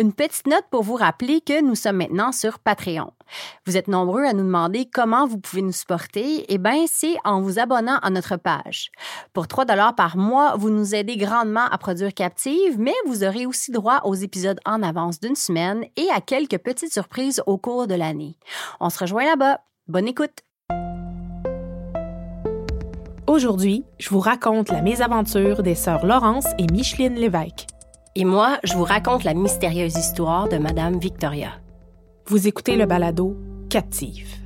Une petite note pour vous rappeler que nous sommes maintenant sur Patreon. Vous êtes nombreux à nous demander comment vous pouvez nous supporter. Eh bien, c'est en vous abonnant à notre page. Pour 3 dollars par mois, vous nous aidez grandement à produire Captive, mais vous aurez aussi droit aux épisodes en avance d'une semaine et à quelques petites surprises au cours de l'année. On se rejoint là-bas. Bonne écoute! Aujourd'hui, je vous raconte la mésaventure des sœurs Laurence et Micheline Lévesque. Et moi, je vous raconte la mystérieuse histoire de Madame Victoria. Vous écoutez le balado Captive.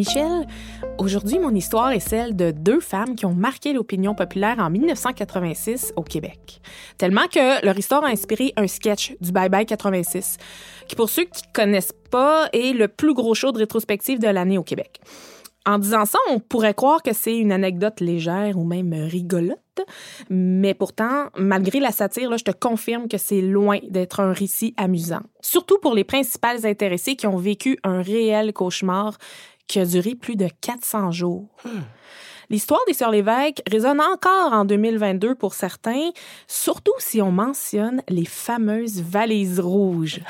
Michel, aujourd'hui, mon histoire est celle de deux femmes qui ont marqué l'opinion populaire en 1986 au Québec. Tellement que leur histoire a inspiré un sketch du Bye Bye 86, qui, pour ceux qui ne connaissent pas, est le plus gros show de rétrospective de l'année au Québec. En disant ça, on pourrait croire que c'est une anecdote légère ou même rigolote, mais pourtant, malgré la satire, je te confirme que c'est loin d'être un récit amusant. Surtout pour les principales intéressées qui ont vécu un réel cauchemar qui a duré plus de 400 jours. L'histoire des Sœurs Lévesque résonne encore en 2022 pour certains, surtout si on mentionne les fameuses valises rouges,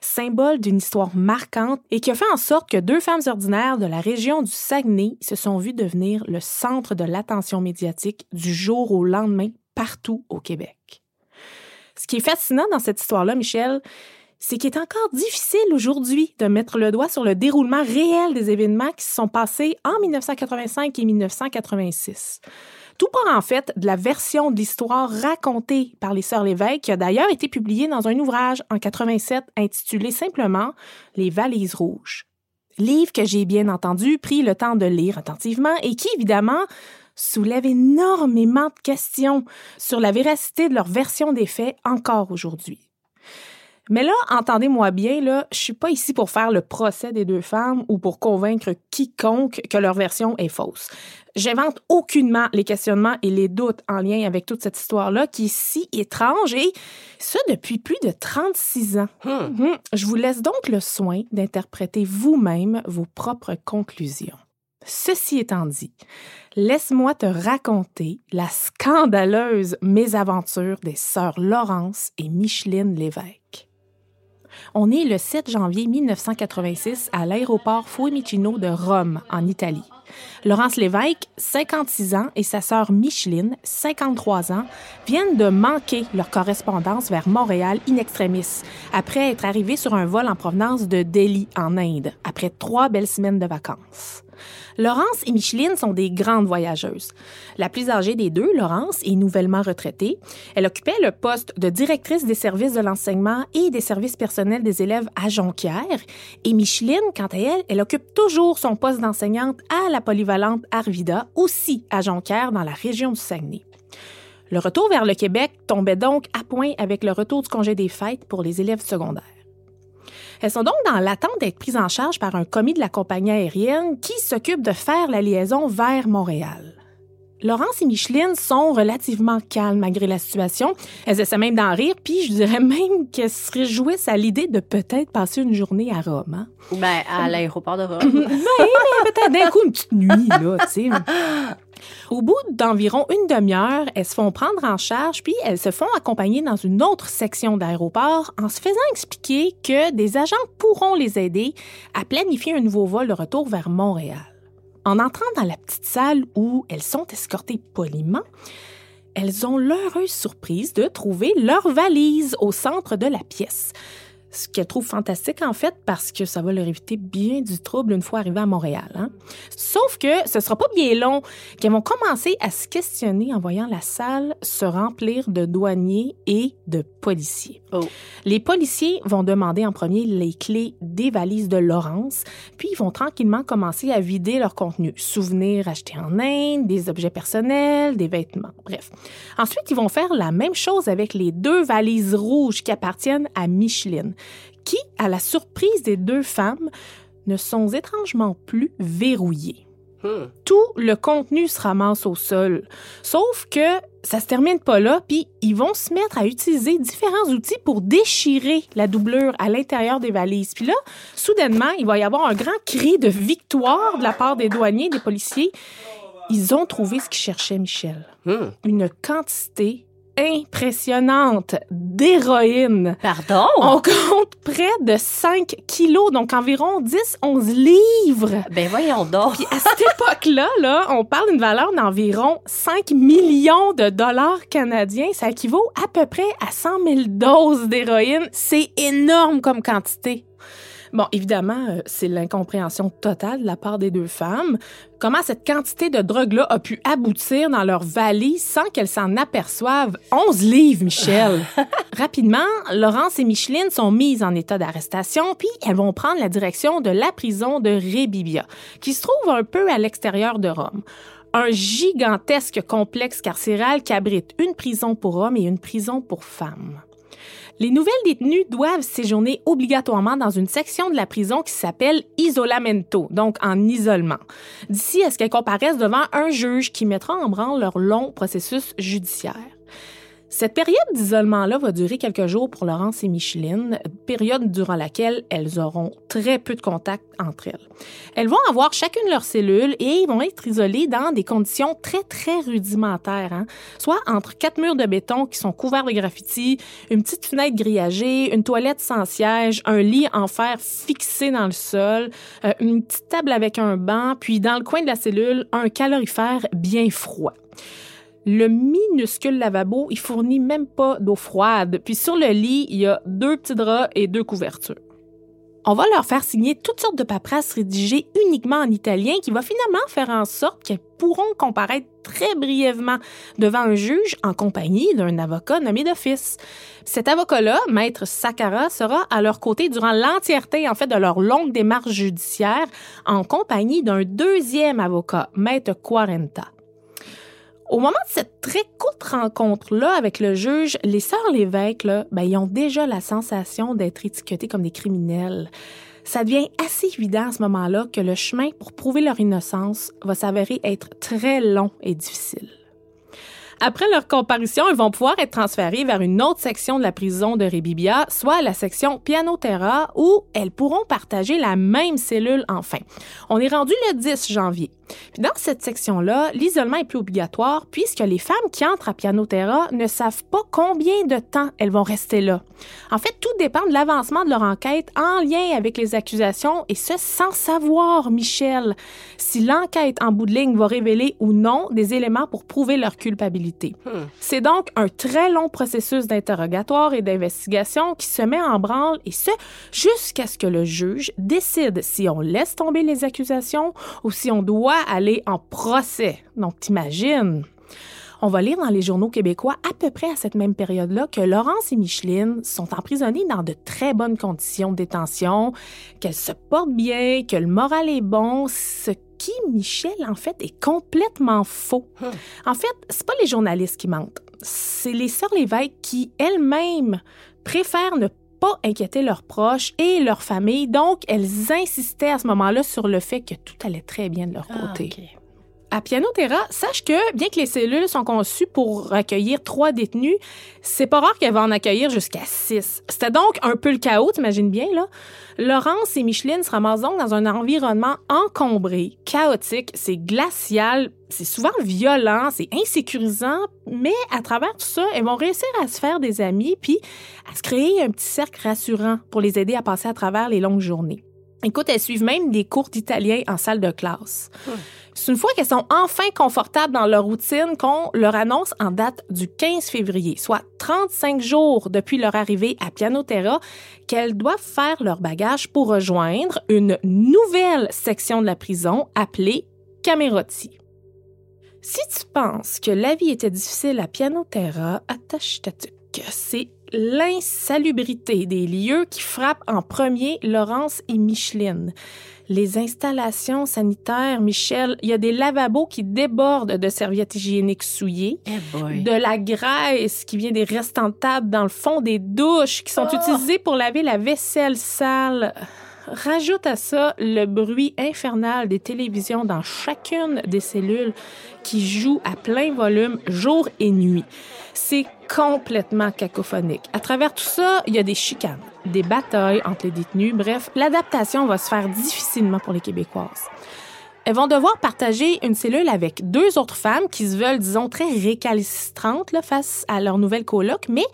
symbole d'une histoire marquante et qui a fait en sorte que deux femmes ordinaires de la région du Saguenay se sont vues devenir le centre de l'attention médiatique du jour au lendemain partout au Québec. Ce qui est fascinant dans cette histoire-là, Michel, c'est qu'il est encore difficile aujourd'hui de mettre le doigt sur le déroulement réel des événements qui se sont passés en 1985 et 1986. Tout part en fait de la version de l'histoire racontée par les Sœurs Lévesque, qui a d'ailleurs été publiée dans un ouvrage en 87 intitulé simplement Les Valises Rouges. Livre que j'ai bien entendu pris le temps de lire attentivement et qui, évidemment, soulève énormément de questions sur la véracité de leur version des faits encore aujourd'hui. Mais là, entendez-moi bien, là, je suis pas ici pour faire le procès des deux femmes ou pour convaincre quiconque que leur version est fausse. J'invente aucunement les questionnements et les doutes en lien avec toute cette histoire-là qui est si étrange et ça depuis plus de 36 ans. Mhm. Je vous laisse donc le soin d'interpréter vous-même vos propres conclusions. Ceci étant dit, laisse-moi te raconter la scandaleuse mésaventure des sœurs Laurence et Micheline Lévesque. On est le 7 janvier 1986 à l'aéroport Fiumicino de Rome, en Italie. Laurence Lévesque, 56 ans, et sa sœur Micheline, 53 ans, viennent de manquer leur correspondance vers Montréal in extremis, après être arrivés sur un vol en provenance de Delhi, en Inde, après trois belles semaines de vacances. Laurence et Micheline sont des grandes voyageuses. La plus âgée des deux, Laurence, est nouvellement retraitée. Elle occupait le poste de directrice des services de l'enseignement et des services personnels des élèves à Jonquière. Et Micheline, quant à elle, elle occupe toujours son poste d'enseignante à la polyvalente Arvida, aussi à Jonquière, dans la région du Saguenay. Le retour vers le Québec tombait donc à point avec le retour du congé des fêtes pour les élèves secondaires. Elles sont donc dans l'attente d'être prises en charge par un commis de la compagnie aérienne qui s'occupe de faire la liaison vers Montréal. Laurence et Micheline sont relativement calmes malgré la situation. Elles essaient même d'en rire, puis je dirais même qu'elles se réjouissent à l'idée de peut-être passer une journée à Rome. Hein? Ben, à l'aéroport de Rome. ben, mais peut-être d'un coup une petite nuit, là, tu sais. Au bout d'environ une demi-heure, elles se font prendre en charge, puis elles se font accompagner dans une autre section d'aéroport en se faisant expliquer que des agents pourront les aider à planifier un nouveau vol de retour vers Montréal. En entrant dans la petite salle où elles sont escortées poliment, elles ont l'heureuse surprise de trouver leur valise au centre de la pièce ce qu'elle trouve fantastique en fait parce que ça va leur éviter bien du trouble une fois arrivées à Montréal. Hein. Sauf que ce sera pas bien long qu'elles vont commencer à se questionner en voyant la salle se remplir de douaniers et de policiers. Oh. Les policiers vont demander en premier les clés des valises de Laurence, puis ils vont tranquillement commencer à vider leur contenu, souvenirs achetés en Inde, des objets personnels, des vêtements, bref. Ensuite, ils vont faire la même chose avec les deux valises rouges qui appartiennent à Micheline qui, à la surprise des deux femmes, ne sont étrangement plus verrouillées. Hmm. Tout le contenu se ramasse au sol. Sauf que ça se termine pas là, puis ils vont se mettre à utiliser différents outils pour déchirer la doublure à l'intérieur des valises. Puis là, soudainement, il va y avoir un grand cri de victoire de la part des douaniers, des policiers. Ils ont trouvé ce qu'ils cherchaient, Michel. Hmm. Une quantité impressionnante d'héroïne. Pardon? On compte près de 5 kilos, donc environ 10-11 livres. Ben voyons donc. Puis à cette époque-là, là, on parle d'une valeur d'environ 5 millions de dollars canadiens. Ça équivaut à peu près à 100 000 doses d'héroïne. C'est énorme comme quantité. Bon, évidemment, euh, c'est l'incompréhension totale de la part des deux femmes. Comment cette quantité de drogue-là a pu aboutir dans leur valise sans qu'elles s'en aperçoivent? 11 livres, Michel! Rapidement, Laurence et Micheline sont mises en état d'arrestation, puis elles vont prendre la direction de la prison de Rébibia, qui se trouve un peu à l'extérieur de Rome un gigantesque complexe carcéral qui abrite une prison pour hommes et une prison pour femmes. Les nouvelles détenues doivent séjourner obligatoirement dans une section de la prison qui s'appelle isolamento, donc en isolement, d'ici à ce qu'elles comparaissent devant un juge qui mettra en branle leur long processus judiciaire. Cette période d'isolement-là va durer quelques jours pour Laurence et Micheline, période durant laquelle elles auront très peu de contact entre elles. Elles vont avoir chacune leur cellule et vont être isolées dans des conditions très, très rudimentaires, hein? soit entre quatre murs de béton qui sont couverts de graffitis, une petite fenêtre grillagée, une toilette sans siège, un lit en fer fixé dans le sol, euh, une petite table avec un banc, puis dans le coin de la cellule, un calorifère bien froid. Le minuscule lavabo, il fournit même pas d'eau froide. Puis sur le lit, il y a deux petits draps et deux couvertures. On va leur faire signer toutes sortes de paperasses rédigées uniquement en italien qui va finalement faire en sorte qu'elles pourront comparaître très brièvement devant un juge en compagnie d'un avocat nommé d'office. Cet avocat-là, maître Sakara, sera à leur côté durant l'entièreté en fait de leur longue démarche judiciaire en compagnie d'un deuxième avocat, maître Quarenta. Au moment de cette très courte rencontre-là avec le juge, les sœurs Lévesque, là, ben, ils ont déjà la sensation d'être étiquetées comme des criminels. Ça devient assez évident à ce moment-là que le chemin pour prouver leur innocence va s'avérer être très long et difficile. Après leur comparution, ils vont pouvoir être transférés vers une autre section de la prison de Rébibia, soit la section Piano Terra, où elles pourront partager la même cellule enfin. On est rendu le 10 janvier. Puis dans cette section-là, l'isolement est plus obligatoire puisque les femmes qui entrent à Piano Terra ne savent pas combien de temps elles vont rester là. En fait, tout dépend de l'avancement de leur enquête en lien avec les accusations et ce sans savoir, Michel, si l'enquête en bout de ligne va révéler ou non des éléments pour prouver leur culpabilité. C'est donc un très long processus d'interrogatoire et d'investigation qui se met en branle et ce jusqu'à ce que le juge décide si on laisse tomber les accusations ou si on doit aller en procès. Donc, t'imagines? On va lire dans les journaux québécois à peu près à cette même période-là que Laurence et Micheline sont emprisonnées dans de très bonnes conditions de détention, qu'elles se portent bien, que le moral est bon, ce qui, Michel, en fait, est complètement faux. En fait, c'est pas les journalistes qui mentent, c'est les sœurs Lévesque qui elles-mêmes préfèrent ne pas inquiéter leurs proches et leur famille, donc elles insistaient à ce moment-là sur le fait que tout allait très bien de leur Ah, côté. À Piano Terra, sache que, bien que les cellules sont conçues pour accueillir trois détenus, c'est pas rare qu'elles vont en accueillir jusqu'à six. C'était donc un peu le chaos, t'imagines bien, là? Laurence et Micheline se ramassent donc dans un environnement encombré, chaotique, c'est glacial, c'est souvent violent, c'est insécurisant, mais à travers tout ça, elles vont réussir à se faire des amis puis à se créer un petit cercle rassurant pour les aider à passer à travers les longues journées. Écoute, elles suivent même des cours d'italien en salle de classe. C'est une fois qu'elles sont enfin confortables dans leur routine qu'on leur annonce en date du 15 février, soit 35 jours depuis leur arrivée à Piano Terra, qu'elles doivent faire leur bagage pour rejoindre une nouvelle section de la prison appelée Camerotti. Si tu penses que la vie était difficile à Piano Terra, attache ta tuque. C'est l'insalubrité des lieux qui frappe en premier Laurence et Micheline. Les installations sanitaires, Michel, il y a des lavabos qui débordent de serviettes hygiéniques souillées, Eh de la graisse qui vient des restants de table dans le fond des douches qui sont utilisées pour laver la vaisselle sale. Rajoute à ça le bruit infernal des télévisions dans chacune des cellules qui jouent à plein volume jour et nuit. C'est complètement cacophonique. À travers tout ça, il y a des chicanes, des batailles entre les détenus. Bref, l'adaptation va se faire difficilement pour les Québécoises. Elles vont devoir partager une cellule avec deux autres femmes qui se veulent, disons, très récalcitrantes face à leur nouvelle coloc, mais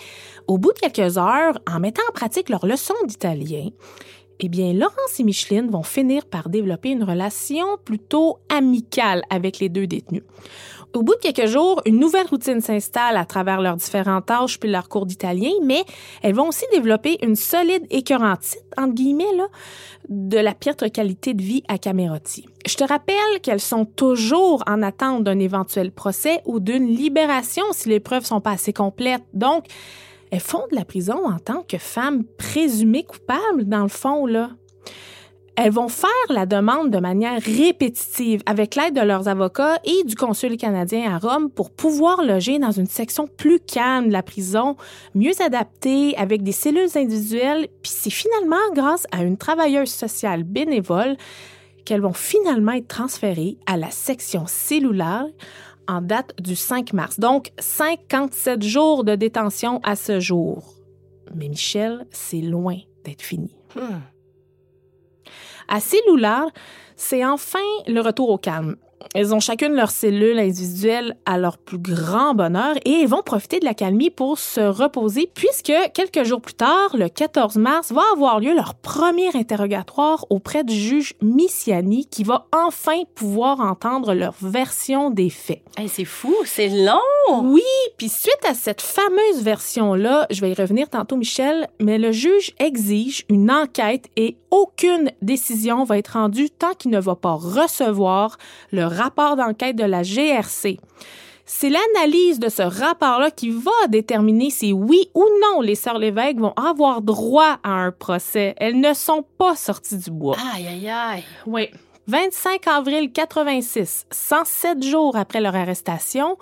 au bout de quelques heures, en mettant en pratique leur leçon d'italien, eh bien, Laurence et Micheline vont finir par développer une relation plutôt amicale avec les deux détenus. Au bout de quelques jours, une nouvelle routine s'installe à travers leurs différentes tâches puis leurs cours d'italien, mais elles vont aussi développer une solide écœurantite, entre guillemets, de la piètre qualité de vie à Camerotti. Je te rappelle qu'elles sont toujours en attente d'un éventuel procès ou d'une libération si les preuves sont pas assez complètes. Donc, elles font de la prison en tant que femmes présumées coupables, dans le fond, là. Elles vont faire la demande de manière répétitive avec l'aide de leurs avocats et du consul canadien à Rome pour pouvoir loger dans une section plus calme de la prison, mieux adaptée, avec des cellules individuelles. Puis c'est finalement grâce à une travailleuse sociale bénévole qu'elles vont finalement être transférées à la section cellulaire en date du 5 mars. Donc, 57 jours de détention à ce jour. Mais Michel, c'est loin d'être fini. À Cellulaire, c'est enfin le retour au calme. Elles ont chacune leur cellule individuelle à leur plus grand bonheur et elles vont profiter de la calmie pour se reposer puisque quelques jours plus tard, le 14 mars, va avoir lieu leur premier interrogatoire auprès du juge Missiani qui va enfin pouvoir entendre leur version des faits. Hey, c'est fou, c'est long! Oui, puis suite à cette fameuse version-là, je vais y revenir tantôt, Michel, mais le juge exige une enquête et aucune décision va être rendue tant qu'il ne va pas recevoir le rapport d'enquête de la GRC. C'est l'analyse de ce rapport-là qui va déterminer si oui ou non les sœurs Lévesque vont avoir droit à un procès. Elles ne sont pas sorties du bois. Aïe, aïe, aïe. Oui. 25 avril 86, 107 jours après leur arrestation,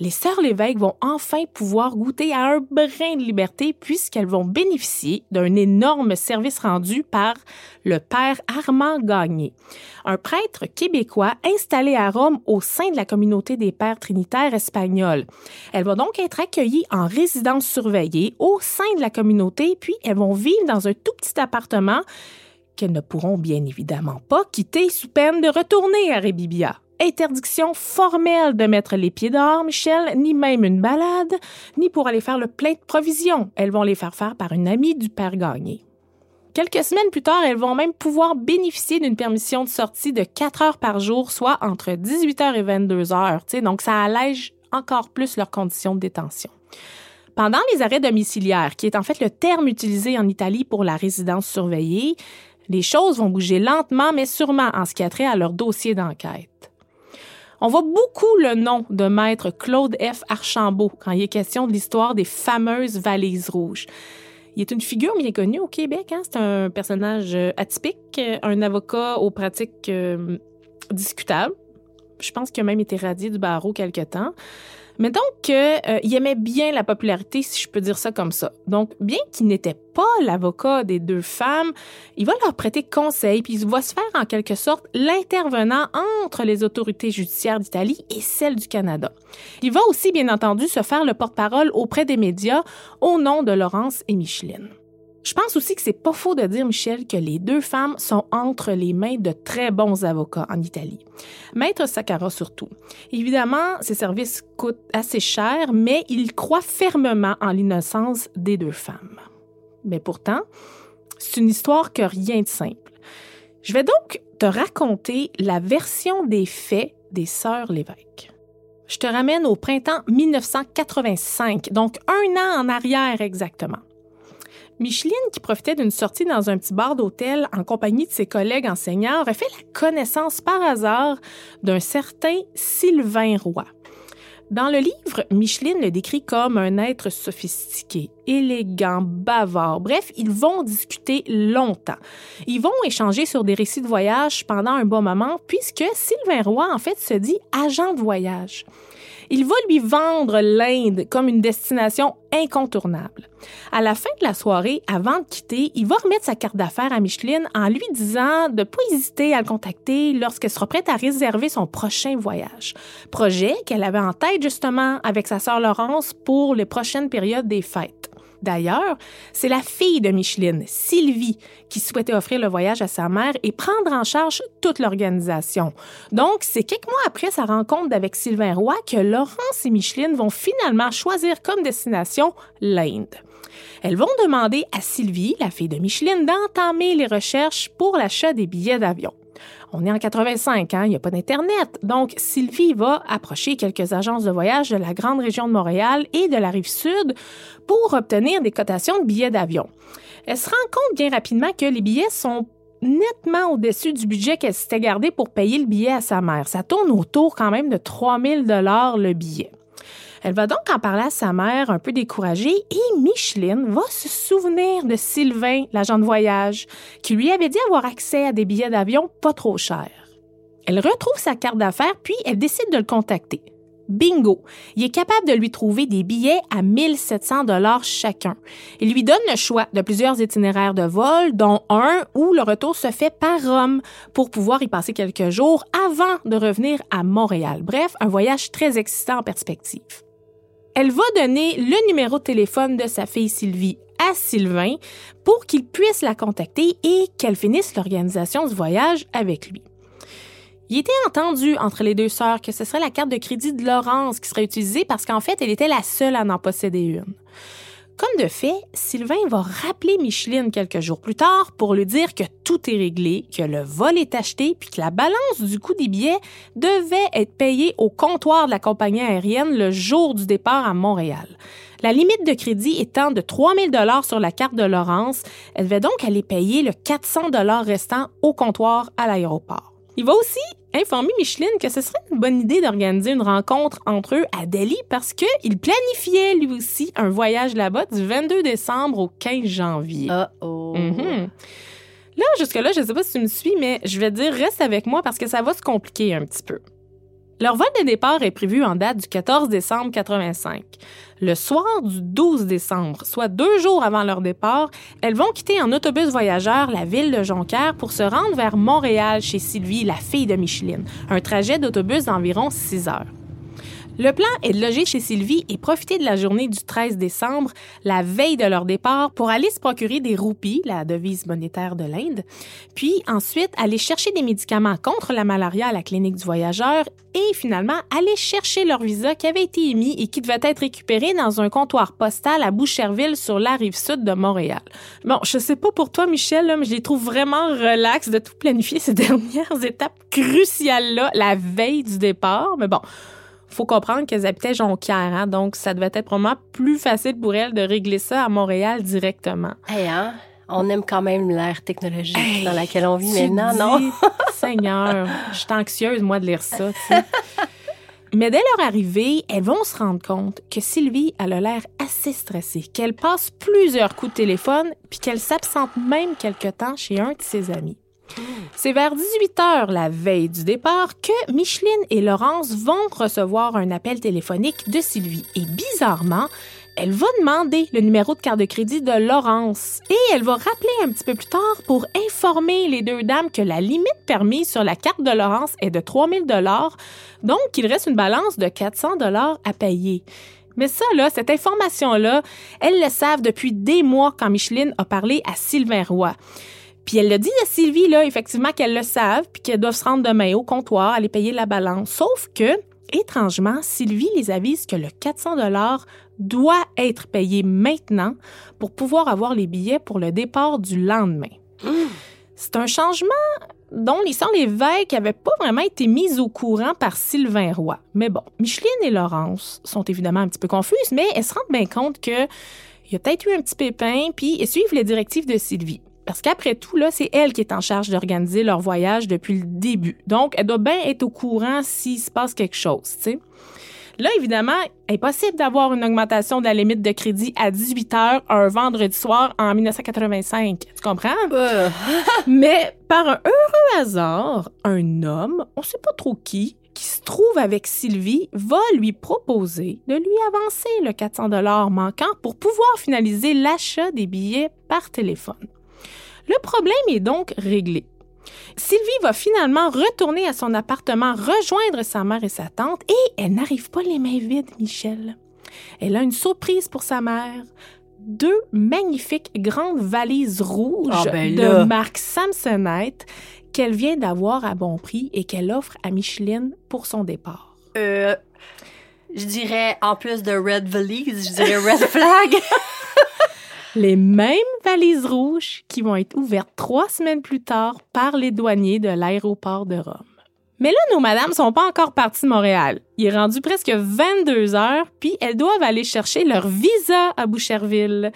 les sœurs Lévesque vont enfin pouvoir goûter à un brin de liberté puisqu'elles vont bénéficier d'un énorme service rendu par le père Armand Gagné, un prêtre québécois installé à Rome au sein de la communauté des pères trinitaires espagnols. Elles vont donc être accueillies en résidence surveillée au sein de la communauté, puis elles vont vivre dans un tout petit appartement qu'elles ne pourront bien évidemment pas quitter sous peine de retourner à Rébibia interdiction formelle de mettre les pieds dehors, Michel, ni même une balade, ni pour aller faire le plein de provisions. Elles vont les faire faire par une amie du père Gagné. Quelques semaines plus tard, elles vont même pouvoir bénéficier d'une permission de sortie de 4 heures par jour, soit entre 18 heures et 22 heures. Donc, ça allège encore plus leurs conditions de détention. Pendant les arrêts domiciliaires, qui est en fait le terme utilisé en Italie pour la résidence surveillée, les choses vont bouger lentement mais sûrement en ce qui a trait à leur dossier d'enquête. On voit beaucoup le nom de maître Claude F. Archambault quand il est question de l'histoire des fameuses valises rouges. Il est une figure bien connue au Québec. Hein? C'est un personnage atypique, un avocat aux pratiques euh, discutables. Je pense qu'il a même été radié du barreau quelque temps. Mais donc, euh, il aimait bien la popularité, si je peux dire ça comme ça. Donc, bien qu'il n'était pas l'avocat des deux femmes, il va leur prêter conseil, puis il va se faire en quelque sorte l'intervenant entre les autorités judiciaires d'Italie et celles du Canada. Il va aussi, bien entendu, se faire le porte-parole auprès des médias au nom de Laurence et Micheline. Je pense aussi que c'est pas faux de dire, Michel, que les deux femmes sont entre les mains de très bons avocats en Italie. Maître Sakara surtout. Évidemment, ses services coûtent assez cher, mais il croit fermement en l'innocence des deux femmes. Mais pourtant, c'est une histoire que rien de simple. Je vais donc te raconter la version des faits des sœurs Lévesque. Je te ramène au printemps 1985, donc un an en arrière exactement. Micheline, qui profitait d'une sortie dans un petit bar d'hôtel en compagnie de ses collègues enseignants, aurait fait la connaissance par hasard d'un certain Sylvain Roy. Dans le livre, Micheline le décrit comme un être sophistiqué, élégant, bavard. Bref, ils vont discuter longtemps. Ils vont échanger sur des récits de voyage pendant un bon moment, puisque Sylvain Roy, en fait, se dit agent de voyage il va lui vendre l'Inde comme une destination incontournable. À la fin de la soirée, avant de quitter, il va remettre sa carte d'affaires à Micheline en lui disant de ne pas hésiter à le contacter lorsqu'elle sera prête à réserver son prochain voyage. Projet qu'elle avait en tête justement avec sa sœur Laurence pour les prochaines périodes des fêtes. D'ailleurs, c'est la fille de Micheline, Sylvie, qui souhaitait offrir le voyage à sa mère et prendre en charge toute l'organisation. Donc, c'est quelques mois après sa rencontre avec Sylvain Roy que Laurence et Micheline vont finalement choisir comme destination l'Inde. Elles vont demander à Sylvie, la fille de Micheline, d'entamer les recherches pour l'achat des billets d'avion. On est en 85, hein, il n'y a pas d'Internet. Donc, Sylvie va approcher quelques agences de voyage de la grande région de Montréal et de la rive sud pour obtenir des cotations de billets d'avion. Elle se rend compte bien rapidement que les billets sont nettement au-dessus du budget qu'elle s'était gardé pour payer le billet à sa mère. Ça tourne autour quand même de 3000 dollars le billet. Elle va donc en parler à sa mère, un peu découragée, et Micheline va se souvenir de Sylvain, l'agent de voyage, qui lui avait dit avoir accès à des billets d'avion pas trop chers. Elle retrouve sa carte d'affaires, puis elle décide de le contacter. Bingo! Il est capable de lui trouver des billets à 1700 dollars chacun. Il lui donne le choix de plusieurs itinéraires de vol, dont un où le retour se fait par Rome pour pouvoir y passer quelques jours avant de revenir à Montréal. Bref, un voyage très excitant en perspective. Elle va donner le numéro de téléphone de sa fille Sylvie à Sylvain pour qu'il puisse la contacter et qu'elle finisse l'organisation du voyage avec lui. Il était entendu entre les deux sœurs que ce serait la carte de crédit de Laurence qui serait utilisée parce qu'en fait, elle était la seule à en posséder une. Comme de fait, Sylvain va rappeler Micheline quelques jours plus tard pour lui dire que tout est réglé, que le vol est acheté, puis que la balance du coût des billets devait être payée au comptoir de la compagnie aérienne le jour du départ à Montréal. La limite de crédit étant de 3000 dollars sur la carte de Laurence, elle devait donc aller payer le 400 dollars restant au comptoir à l'aéroport. Il va aussi informer Micheline que ce serait une bonne idée d'organiser une rencontre entre eux à Delhi parce qu'il planifiait lui aussi un voyage là-bas du 22 décembre au 15 janvier. oh Là, jusque-là, je ne sais pas si tu me suis, mais je vais dire reste avec moi parce que ça va se compliquer un petit peu. Leur vol de départ est prévu en date du 14 décembre 85. Le soir du 12 décembre, soit deux jours avant leur départ, elles vont quitter en autobus voyageur la ville de Jonquière pour se rendre vers Montréal chez Sylvie, la fille de Micheline, un trajet d'autobus d'environ six heures. Le plan est de loger chez Sylvie et profiter de la journée du 13 décembre, la veille de leur départ, pour aller se procurer des roupies, la devise monétaire de l'Inde, puis ensuite aller chercher des médicaments contre la malaria à la clinique du voyageur et finalement aller chercher leur visa qui avait été émis et qui devait être récupéré dans un comptoir postal à Boucherville sur la rive sud de Montréal. Bon, je sais pas pour toi, Michel, mais je les trouve vraiment relax de tout planifier ces dernières étapes cruciales-là la veille du départ. Mais bon, faut comprendre qu'elles habitaient Jonquière, hein, donc ça devait être vraiment plus facile pour elles de régler ça à Montréal directement. Hey, hein? On aime quand même l'ère technologique dans laquelle on vit maintenant, non? Seigneur, je suis anxieuse, moi, de lire ça. Mais dès leur arrivée, elles vont se rendre compte que Sylvie a l'air assez stressée, qu'elle passe plusieurs coups de téléphone, puis qu'elle s'absente même quelque temps chez un de ses amis. C'est vers 18 heures la veille du départ que Micheline et Laurence vont recevoir un appel téléphonique de Sylvie. Et bizarrement, elle va demander le numéro de carte de crédit de Laurence et elle va rappeler un petit peu plus tard pour informer les deux dames que la limite permise sur la carte de Laurence est de 3000 dollars, donc il reste une balance de 400 dollars à payer. Mais ça, là, cette information-là, elles le savent depuis des mois quand Micheline a parlé à Sylvain Roy. Puis elle le dit à Sylvie, là, effectivement, qu'elles le savent, puis qu'elles doivent se rendre demain au comptoir, aller payer la balance. Sauf que, étrangement, Sylvie les avise que le 400 dollars doit être payé maintenant pour pouvoir avoir les billets pour le départ du lendemain. C'est un changement dont les Sœurs Lévesque n'avaient pas vraiment été mises au courant par Sylvain Roy. Mais bon, Micheline et Laurence sont évidemment un petit peu confuses, mais elles se rendent bien compte que il y a peut-être eu un petit pépin, puis elles suivent les directives de Sylvie. Parce qu'après tout, là, c'est elle qui est en charge d'organiser leur voyage depuis le début. Donc, elle doit bien être au courant s'il se passe quelque chose, tu sais. Là, évidemment, impossible d'avoir une augmentation de la limite de crédit à 18 heures un vendredi soir en 1985. Tu comprends? Mais par un heureux hasard, un homme, on sait pas trop qui, qui se trouve avec Sylvie, va lui proposer de lui avancer le 400 dollars manquant pour pouvoir finaliser l'achat des billets par téléphone. Le problème est donc réglé. Sylvie va finalement retourner à son appartement, rejoindre sa mère et sa tante, et elle n'arrive pas les mains vides, Michel. Elle a une surprise pour sa mère. Deux magnifiques grandes valises rouges Ah, ben de marque Samsonite qu'elle vient d'avoir à bon prix et qu'elle offre à Micheline pour son départ. Euh, je dirais, en plus de Red Valise, je dirais Red Flag. Les mêmes valises rouges qui vont être ouvertes trois semaines plus tard par les douaniers de l'aéroport de Rome. Mais là, nos madames sont pas encore parties de Montréal. Il est rendu presque 22 heures, puis elles doivent aller chercher leur visa à Boucherville.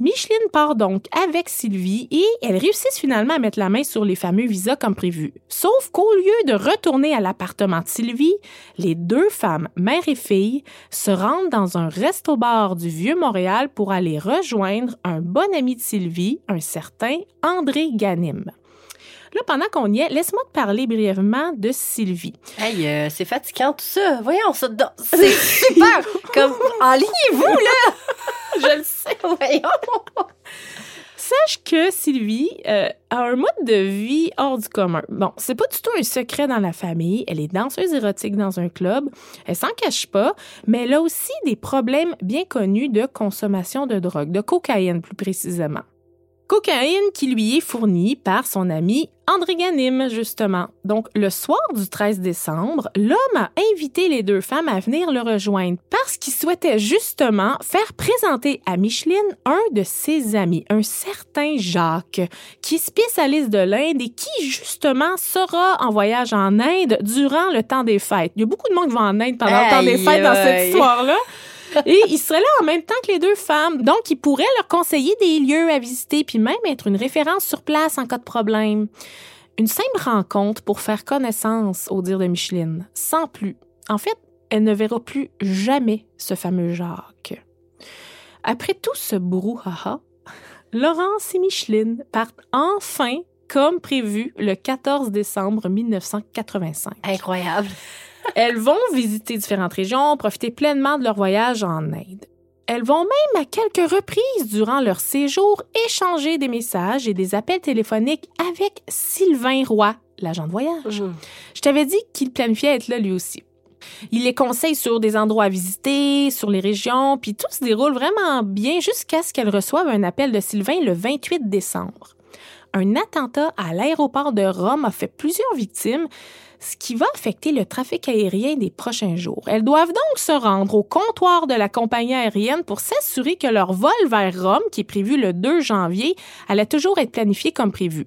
Micheline part donc avec Sylvie et elles réussissent finalement à mettre la main sur les fameux visas comme prévu. Sauf qu'au lieu de retourner à l'appartement de Sylvie, les deux femmes, mère et fille, se rendent dans un resto-bar du Vieux-Montréal pour aller rejoindre un bon ami de Sylvie, un certain André Ganim. Là, pendant qu'on y est, laisse-moi te parler brièvement de Sylvie. hey, euh, c'est fatigant tout ça. Voyons, ça, c'est super. Comme, enlignez-vous, là. Je le sais. Voyons. Sache que Sylvie euh, a un mode de vie hors du commun. Bon, c'est pas du tout un secret dans la famille. Elle est danseuse érotique dans un club. Elle s'en cache pas, mais elle a aussi des problèmes bien connus de consommation de drogue, de cocaïne plus précisément. Cocaïne qui lui est fournie par son ami André Ganim, justement. Donc, le soir du 13 décembre, l'homme a invité les deux femmes à venir le rejoindre parce qu'il souhaitait justement faire présenter à Micheline un de ses amis, un certain Jacques, qui est spécialiste de l'Inde et qui, justement, sera en voyage en Inde durant le temps des fêtes. Il y a beaucoup de monde qui va en Inde pendant le temps des fêtes dans cette histoire-là. Et il serait là en même temps que les deux femmes. Donc, il pourrait leur conseiller des lieux à visiter, puis même être une référence sur place en cas de problème. Une simple rencontre pour faire connaissance, au dire de Micheline, sans plus. En fait, elle ne verra plus jamais ce fameux Jacques. Après tout ce brouhaha, Laurence et Micheline partent enfin, comme prévu, le 14 décembre 1985. Incroyable. Elles vont visiter différentes régions, profiter pleinement de leur voyage en Inde. Elles vont même à quelques reprises durant leur séjour échanger des messages et des appels téléphoniques avec Sylvain Roy, l'agent de voyage. Je t'avais dit qu'il planifiait être là lui aussi. Il les conseille sur des endroits à visiter, sur les régions, puis tout se déroule vraiment bien jusqu'à ce qu'elles reçoivent un appel de Sylvain le 28 décembre. Un attentat à l'aéroport de Rome a fait plusieurs victimes, ce qui va affecter le trafic aérien des prochains jours. Elles doivent donc se rendre au comptoir de la compagnie aérienne pour s'assurer que leur vol vers Rome, qui est prévu le 2 janvier, allait toujours être planifié comme prévu.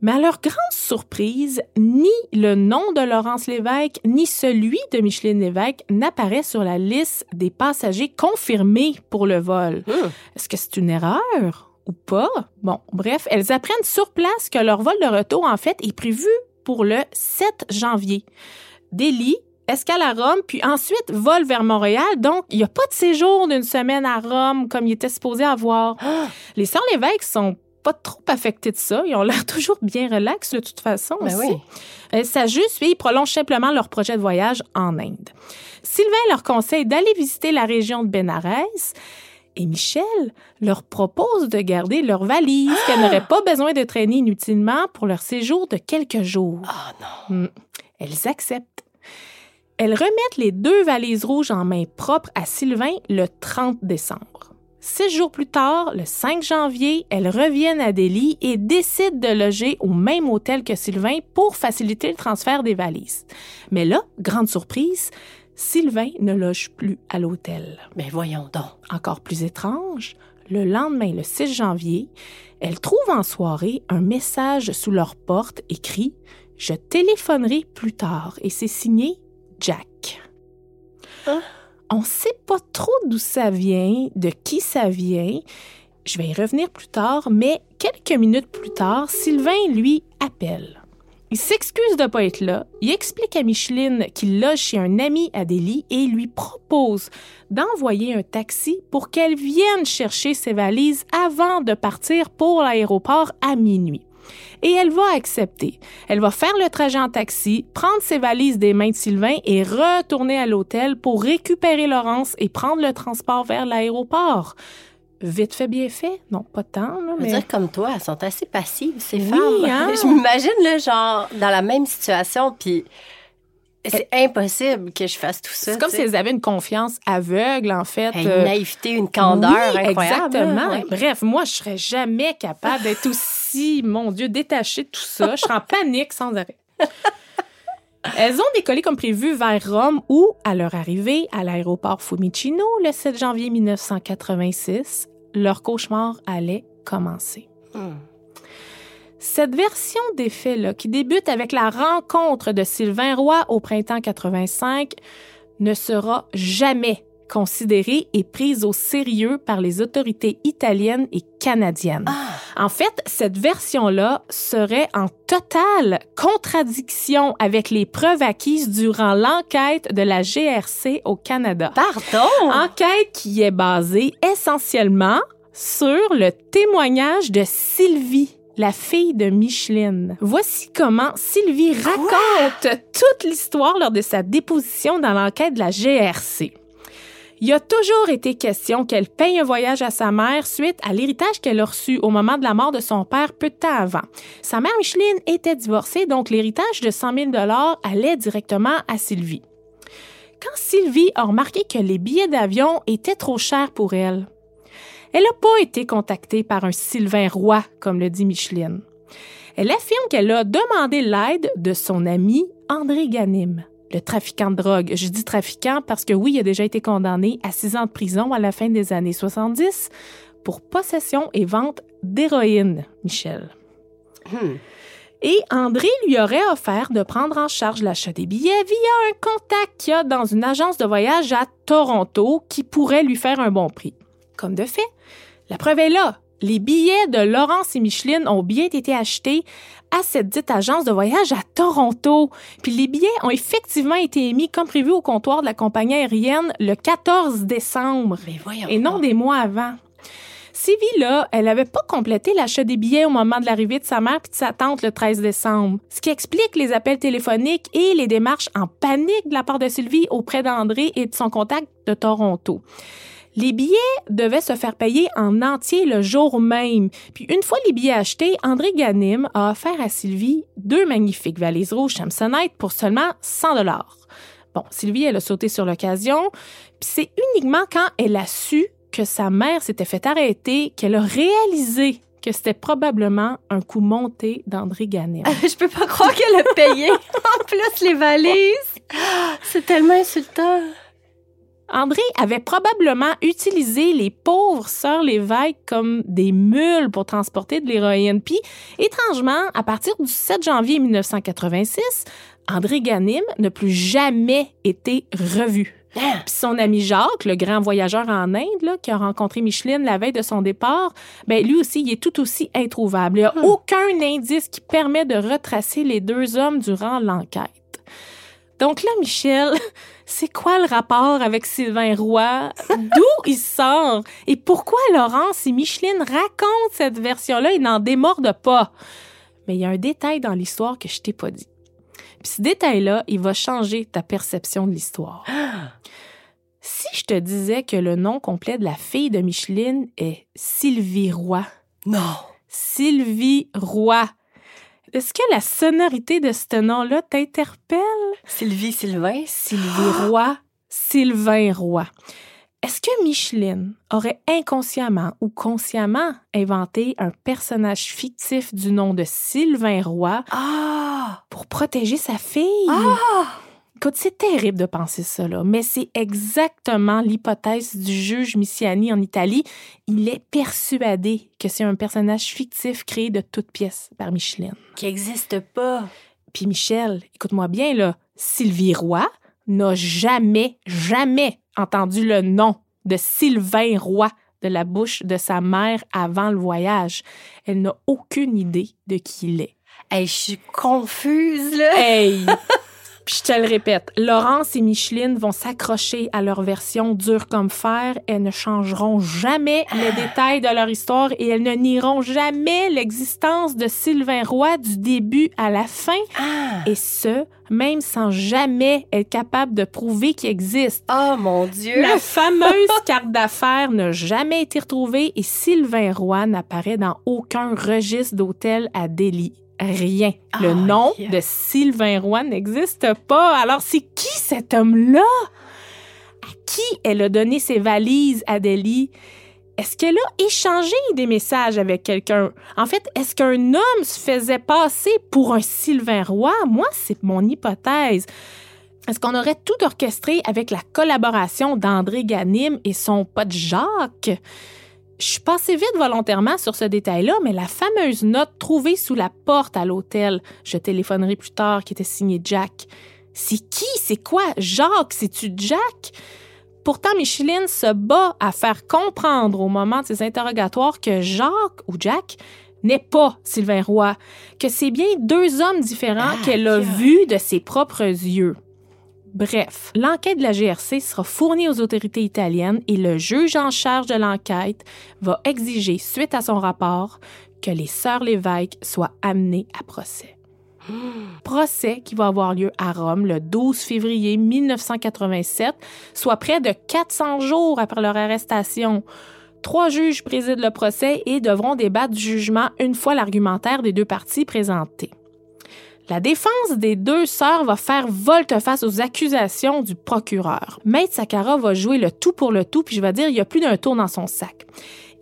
Mais à leur grande surprise, ni le nom de Laurence Lévesque, ni celui de Micheline Lévesque n'apparaît sur la liste des passagers confirmés pour le vol. Est-ce que c'est une erreur ou pas? Bon, bref, elles apprennent sur place que leur vol de retour, en fait, est prévu pour le 7 janvier. Delhi, escale à Rome, puis ensuite vol vers Montréal. Donc, il n'y a pas de séjour d'une semaine à Rome comme il était supposé avoir. Les sœurs Lévesque sont pas trop affectés de ça. Ils ont l'air toujours bien relax de toute façon Ben aussi. oui. Euh, Ça juste, puis ils prolongent simplement leur projet de voyage en Inde. Sylvain leur conseille d'aller visiter la région de Bénarès et Michel leur propose de garder leur valise qu'elles n'auraient pas besoin de traîner inutilement pour leur séjour de quelques jours. Ah non. Hmm. Elles acceptent. Elles remettent les deux valises rouges en main propre à Sylvain le 30 décembre. Six jours plus tard, le 5 janvier, elles reviennent à Delhi et décident de loger au même hôtel que Sylvain pour faciliter le transfert des valises. Mais là, grande surprise, Sylvain ne loge plus à l'hôtel. Mais voyons donc. Encore plus étrange, le lendemain, le 6 janvier, elles trouvent en soirée un message sous leur porte écrit Je téléphonerai plus tard et c'est signé Jack. Hein? On ne sait pas trop d'où ça vient, de qui ça vient. Je vais y revenir plus tard, mais quelques minutes plus tard, Sylvain, lui, appelle. Il s'excuse de ne pas être là. Il explique à Micheline qu'il loge chez un ami à Delhi et lui propose d'envoyer un taxi pour qu'elle vienne chercher ses valises avant de partir pour l'aéroport à minuit. Et elle va accepter. Elle va faire le trajet en taxi, prendre ses valises des mains de Sylvain et retourner à l'hôtel pour récupérer Laurence et prendre le transport vers l'aéroport. Vite fait, bien fait. Non, pas tant, là, Je veux dire, comme toi, elles sont assez passives, ces Oui, femmes. hein? Je m'imagine, là, genre, dans la même situation, puis c'est impossible que je fasse tout ça. C'est comme si elles avaient une confiance aveugle, en fait. Hey, euh, Une naïveté, une candeur oui, incroyable. Exactement. Bref, moi, je serais jamais capable d'être aussi, mon Dieu, détachée de tout ça. Je serais en panique sans arrêt. Elles ont décollé comme prévu vers Rome où, à leur arrivée à l'aéroport Fiumicino le 7 janvier 1986, leur cauchemar allait commencer. Hmm. Cette version des faits-là, qui débute avec la rencontre de Sylvain Roy au printemps 85, ne sera jamais considérée et prise au sérieux par les autorités italiennes et canadiennes. En fait, cette version-là serait en totale contradiction avec les preuves acquises durant l'enquête de la GRC au Canada. Pardon? Enquête qui est basée essentiellement sur le témoignage de Sylvie, la fille de Micheline. Voici comment Sylvie raconte toute l'histoire lors de sa déposition dans l'enquête de la GRC. Il a toujours été question qu'elle paye un voyage à sa mère suite à l'héritage qu'elle a reçu au moment de la mort de son père peu de temps avant. Sa mère Micheline était divorcée, donc l'héritage de 100 000 allait directement à Sylvie. Quand Sylvie a remarqué que les billets d'avion étaient trop chers pour elle, elle n'a pas été contactée par un Sylvain Roy, comme le dit Micheline. Elle affirme qu'elle a demandé l'aide de son ami André Ganim, le trafiquant de drogue. Je dis trafiquant parce que oui, il a déjà été condamné à six ans de prison à la fin des années 70 pour possession et vente d'héroïne, Michel. Hmm. Et André lui aurait offert de prendre en charge l'achat des billets via un contact qu'il y a dans une agence de voyage à Toronto qui pourrait lui faire un bon prix. Comme de fait, la preuve est là. Les billets de Laurence et Micheline ont bien été achetés à cette dite agence de voyage à Toronto. Puis les billets ont effectivement été émis comme prévu au comptoir de la compagnie aérienne le 14 décembre Mais voyons. et non des mois avant. Sylvie, là, elle n'avait pas complété l'achat des billets au moment de l'arrivée de sa mère puis de sa tante le 13 décembre. Ce qui explique les appels téléphoniques et les démarches en panique de la part de Sylvie auprès d'André et de son contact de Toronto. Les billets devaient se faire payer en entier le jour même. Puis une fois les billets achetés, André Ganim a offert à Sylvie deux magnifiques valises rouges Samsonite pour seulement 100 dollars. Bon, Sylvie, elle a sauté sur l'occasion, puis c'est uniquement quand elle a su que sa mère s'était fait arrêter qu'elle a réalisé que c'était probablement un coup monté d'André Ganim. Je peux pas croire qu'elle a payé. en plus, les valises. C'est tellement insultant. André avait probablement utilisé les pauvres sœurs Lévesque comme des mules pour transporter de l'héroïne. Puis, étrangement, à partir du 7 janvier 1986, André Ganim n'a plus jamais été revu. Puis son ami Jacques, le grand voyageur en Inde, là, qui a rencontré Micheline la veille de son départ, ben lui aussi, il est tout aussi introuvable. Il n'y a aucun indice qui permet de retracer les deux hommes durant l'enquête. Donc là, Michel, c'est quoi le rapport avec Sylvain Roy? D'où il sort? Et pourquoi Laurence et Micheline racontent cette version-là et n'en démordent pas? Mais il y a un détail dans l'histoire que je t'ai pas dit. Puis ce détail-là, il va changer ta perception de l'histoire. Si je te disais que le nom complet de la fille de Micheline est Sylvie Roy. Non. Sylvie Roy. Est-ce que la sonorité de ce nom-là t'interpelle? Sylvie Sylvain. Sylvie Roy, Sylvain Roy. Est-ce que Micheline aurait inconsciemment ou consciemment inventé un personnage fictif du nom de Sylvain Roy Ah! pour protéger sa fille? Ah! Écoute, c'est terrible de penser ça, là, mais c'est exactement l'hypothèse du juge Missiani en Italie. Il est persuadé que c'est un personnage fictif créé de toutes pièces par Micheline. Qui existe pas. Puis Michel, écoute-moi bien, là, Sylvie Roy n'a jamais, jamais entendu le nom de Sylvain Roy de la bouche de sa mère avant le voyage. Elle n'a aucune idée de qui il est. Hey, je suis confuse, là. Hey! Puis je te le répète, Laurence et Micheline vont s'accrocher à leur version dure comme fer. Elles ne changeront jamais les détails de leur histoire et elles ne nieront jamais l'existence de Sylvain Roy du début à la fin. Ah! Et ce, même sans jamais être capable de prouver qu'il existe. Oh mon Dieu! La fameuse carte d'affaires n'a jamais été retrouvée et Sylvain Roy n'apparaît dans aucun registre d'hôtel à Delhi. Rien. Le nom de Sylvain Roy n'existe pas. Alors, c'est qui cet homme-là? À qui elle a donné ses valises Delhi? Est-ce qu'elle a échangé des messages avec quelqu'un? En fait, est-ce qu'un homme se faisait passer pour un Sylvain Roy? Moi, c'est mon hypothèse. Est-ce qu'on aurait tout orchestré avec la collaboration d'André Ganim et son pote Jacques? Je suis passée vite volontairement sur ce détail-là, mais la fameuse note trouvée sous la porte à l'hôtel, je téléphonerai plus tard, qui était signée Jack. C'est qui? C'est quoi? Jacques? C'est-tu Jack? Pourtant, Micheline se bat à faire comprendre au moment de ses interrogatoires que Jacques ou Jack n'est pas Sylvain Roy, que c'est bien deux hommes différents Ah, qu'elle a yeah. vus de ses propres yeux. Bref, l'enquête de la GRC sera fournie aux autorités italiennes et le juge en charge de l'enquête va exiger, suite à son rapport, que les sœurs Lévesque soient amenées à procès. Procès qui va avoir lieu à Rome le 12 février 1987, soit près de 400 jours après leur arrestation. Trois juges président le procès et devront débattre du jugement une fois l'argumentaire des deux parties présenté. La défense des deux sœurs va faire volte-face aux accusations du procureur. Maître Sakara va jouer le tout pour le tout, puis je vais dire, il y a plus d'un tour dans son sac.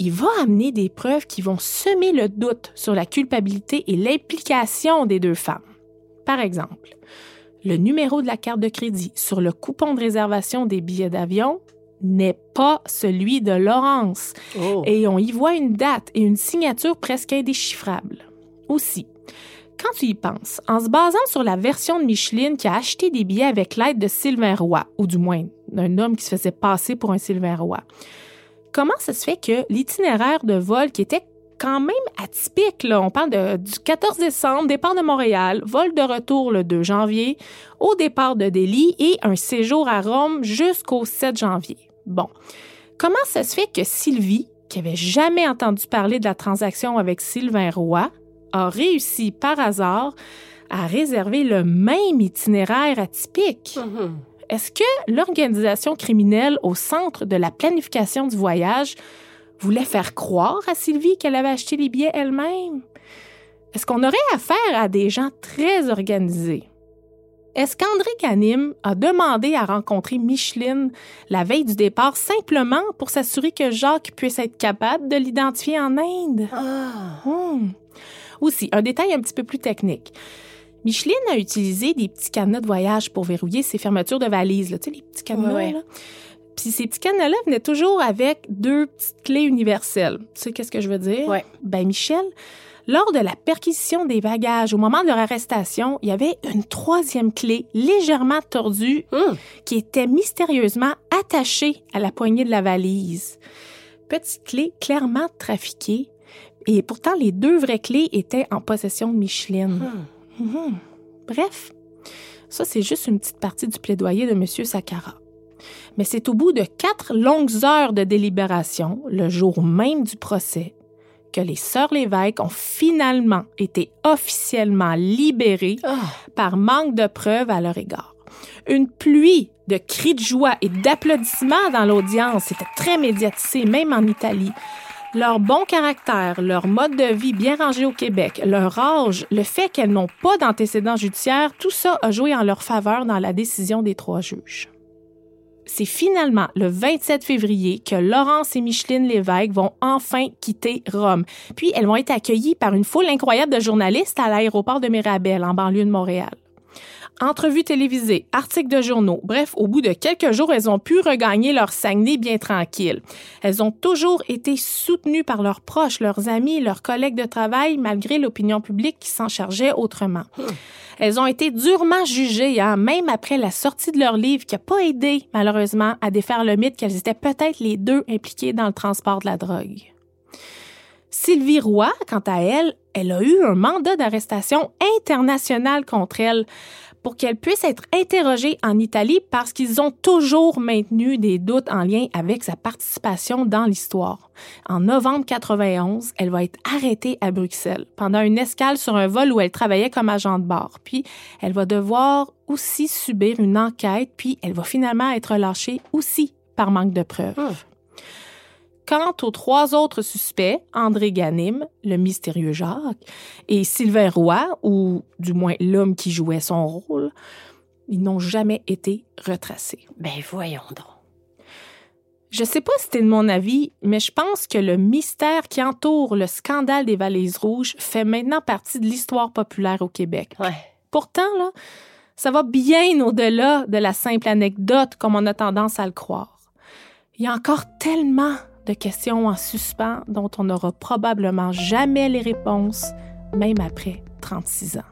Il va amener des preuves qui vont semer le doute sur la culpabilité et l'implication des deux femmes. Par exemple, le numéro de la carte de crédit sur le coupon de réservation des billets d'avion n'est pas celui de Laurence Oh. et on y voit une date et une signature presque indéchiffrable. Aussi, quand tu y penses, en se basant sur la version de Micheline qui a acheté des billets avec l'aide de Sylvain Roy, ou du moins d'un homme qui se faisait passer pour un Sylvain Roy, comment ça se fait que l'itinéraire de vol qui était quand même atypique, là, on parle du 14 décembre, départ de Montréal, vol de retour le 2 janvier, au départ de Delhi et un séjour à Rome jusqu'au 7 janvier. Bon, comment ça se fait que Sylvie, qui avait jamais entendu parler de la transaction avec Sylvain Roy, a réussi par hasard à réserver le même itinéraire atypique? Mhm. Est-ce que l'organisation criminelle au centre de la planification du voyage voulait faire croire à Sylvie qu'elle avait acheté les billets elle-même? Est-ce qu'on aurait affaire à des gens très organisés? Est-ce qu'André Ganim a demandé à rencontrer Micheline la veille du départ simplement pour s'assurer que Jacques puisse être capable de l'identifier en Inde? Ah. Hmm. Aussi, un détail un petit peu plus technique. Micheline a utilisé des petits cadenas de voyage pour verrouiller ses fermetures de valises, là, tu sais, les petits cadenas. Ouais, ouais. là. Puis ces petits cadenas-là venaient toujours avec deux petites clés universelles. Tu sais qu'est-ce que je veux dire? Ouais. Ben, Michel, lors de la perquisition des bagages, au moment de leur arrestation, il y avait une troisième clé légèrement tordue Hum. qui était mystérieusement attachée à la poignée de la valise. Petite clé clairement trafiquée. Et pourtant, les deux vraies clés étaient en possession de Micheline. Hum. Mhm. Bref, Ça, c'est juste une petite partie du plaidoyer de M. Sakara. Mais c'est au bout de quatre longues heures de délibération, le jour même du procès, que les sœurs Lévesque ont finalement été officiellement libérées par manque de preuves à leur égard. Une pluie de cris de joie et d'applaudissements dans l'audience. C'était très médiatisé, même en Italie. Leur bon caractère, leur mode de vie bien rangé au Québec, leur âge, le fait qu'elles n'ont pas d'antécédents judiciaires, tout ça a joué en leur faveur dans la décision des trois juges. C'est finalement le 27 février que Laurence et Micheline Lévesque vont enfin quitter Rome. Puis elles vont être accueillies par une foule incroyable de journalistes à l'aéroport de Mirabel, en banlieue de Montréal. Entrevues télévisées, articles de journaux, bref, au bout de quelques jours, elles ont pu regagner leur Saguenay bien tranquille. Elles ont toujours été soutenues par leurs proches, leurs amis, leurs collègues de travail, malgré l'opinion publique qui s'en chargeait autrement. Elles ont été durement jugées, hein, même après la sortie de leur livre qui n'a pas aidé, malheureusement, à défaire le mythe qu'elles étaient peut-être les deux impliquées dans le transport de la drogue. Sylvie Roy, quant à elle, elle a eu un mandat d'arrestation international contre elle pour qu'elle puisse être interrogée en Italie parce qu'ils ont toujours maintenu des doutes en lien avec sa participation dans l'histoire. En novembre 91, elle va être arrêtée à Bruxelles pendant une escale sur un vol où elle travaillait comme agent de bord. Puis, elle va devoir aussi subir une enquête, puis elle va finalement être lâchée aussi par manque de preuves. Quant aux trois autres suspects, André Ganim, le mystérieux Jacques, et Sylvain Roy, ou du moins l'homme qui jouait son rôle, ils n'ont jamais été retracés. Ben voyons donc. Je sais pas si c'était de mon avis, mais je pense que le mystère qui entoure le scandale des Valises Rouges fait maintenant partie de l'histoire populaire au Québec. Ouais. Pourtant, là, ça va bien au-delà de la simple anecdote comme on a tendance à le croire. Il y a encore tellement de questions en suspens dont on n'aura probablement jamais les réponses, même après 36 ans.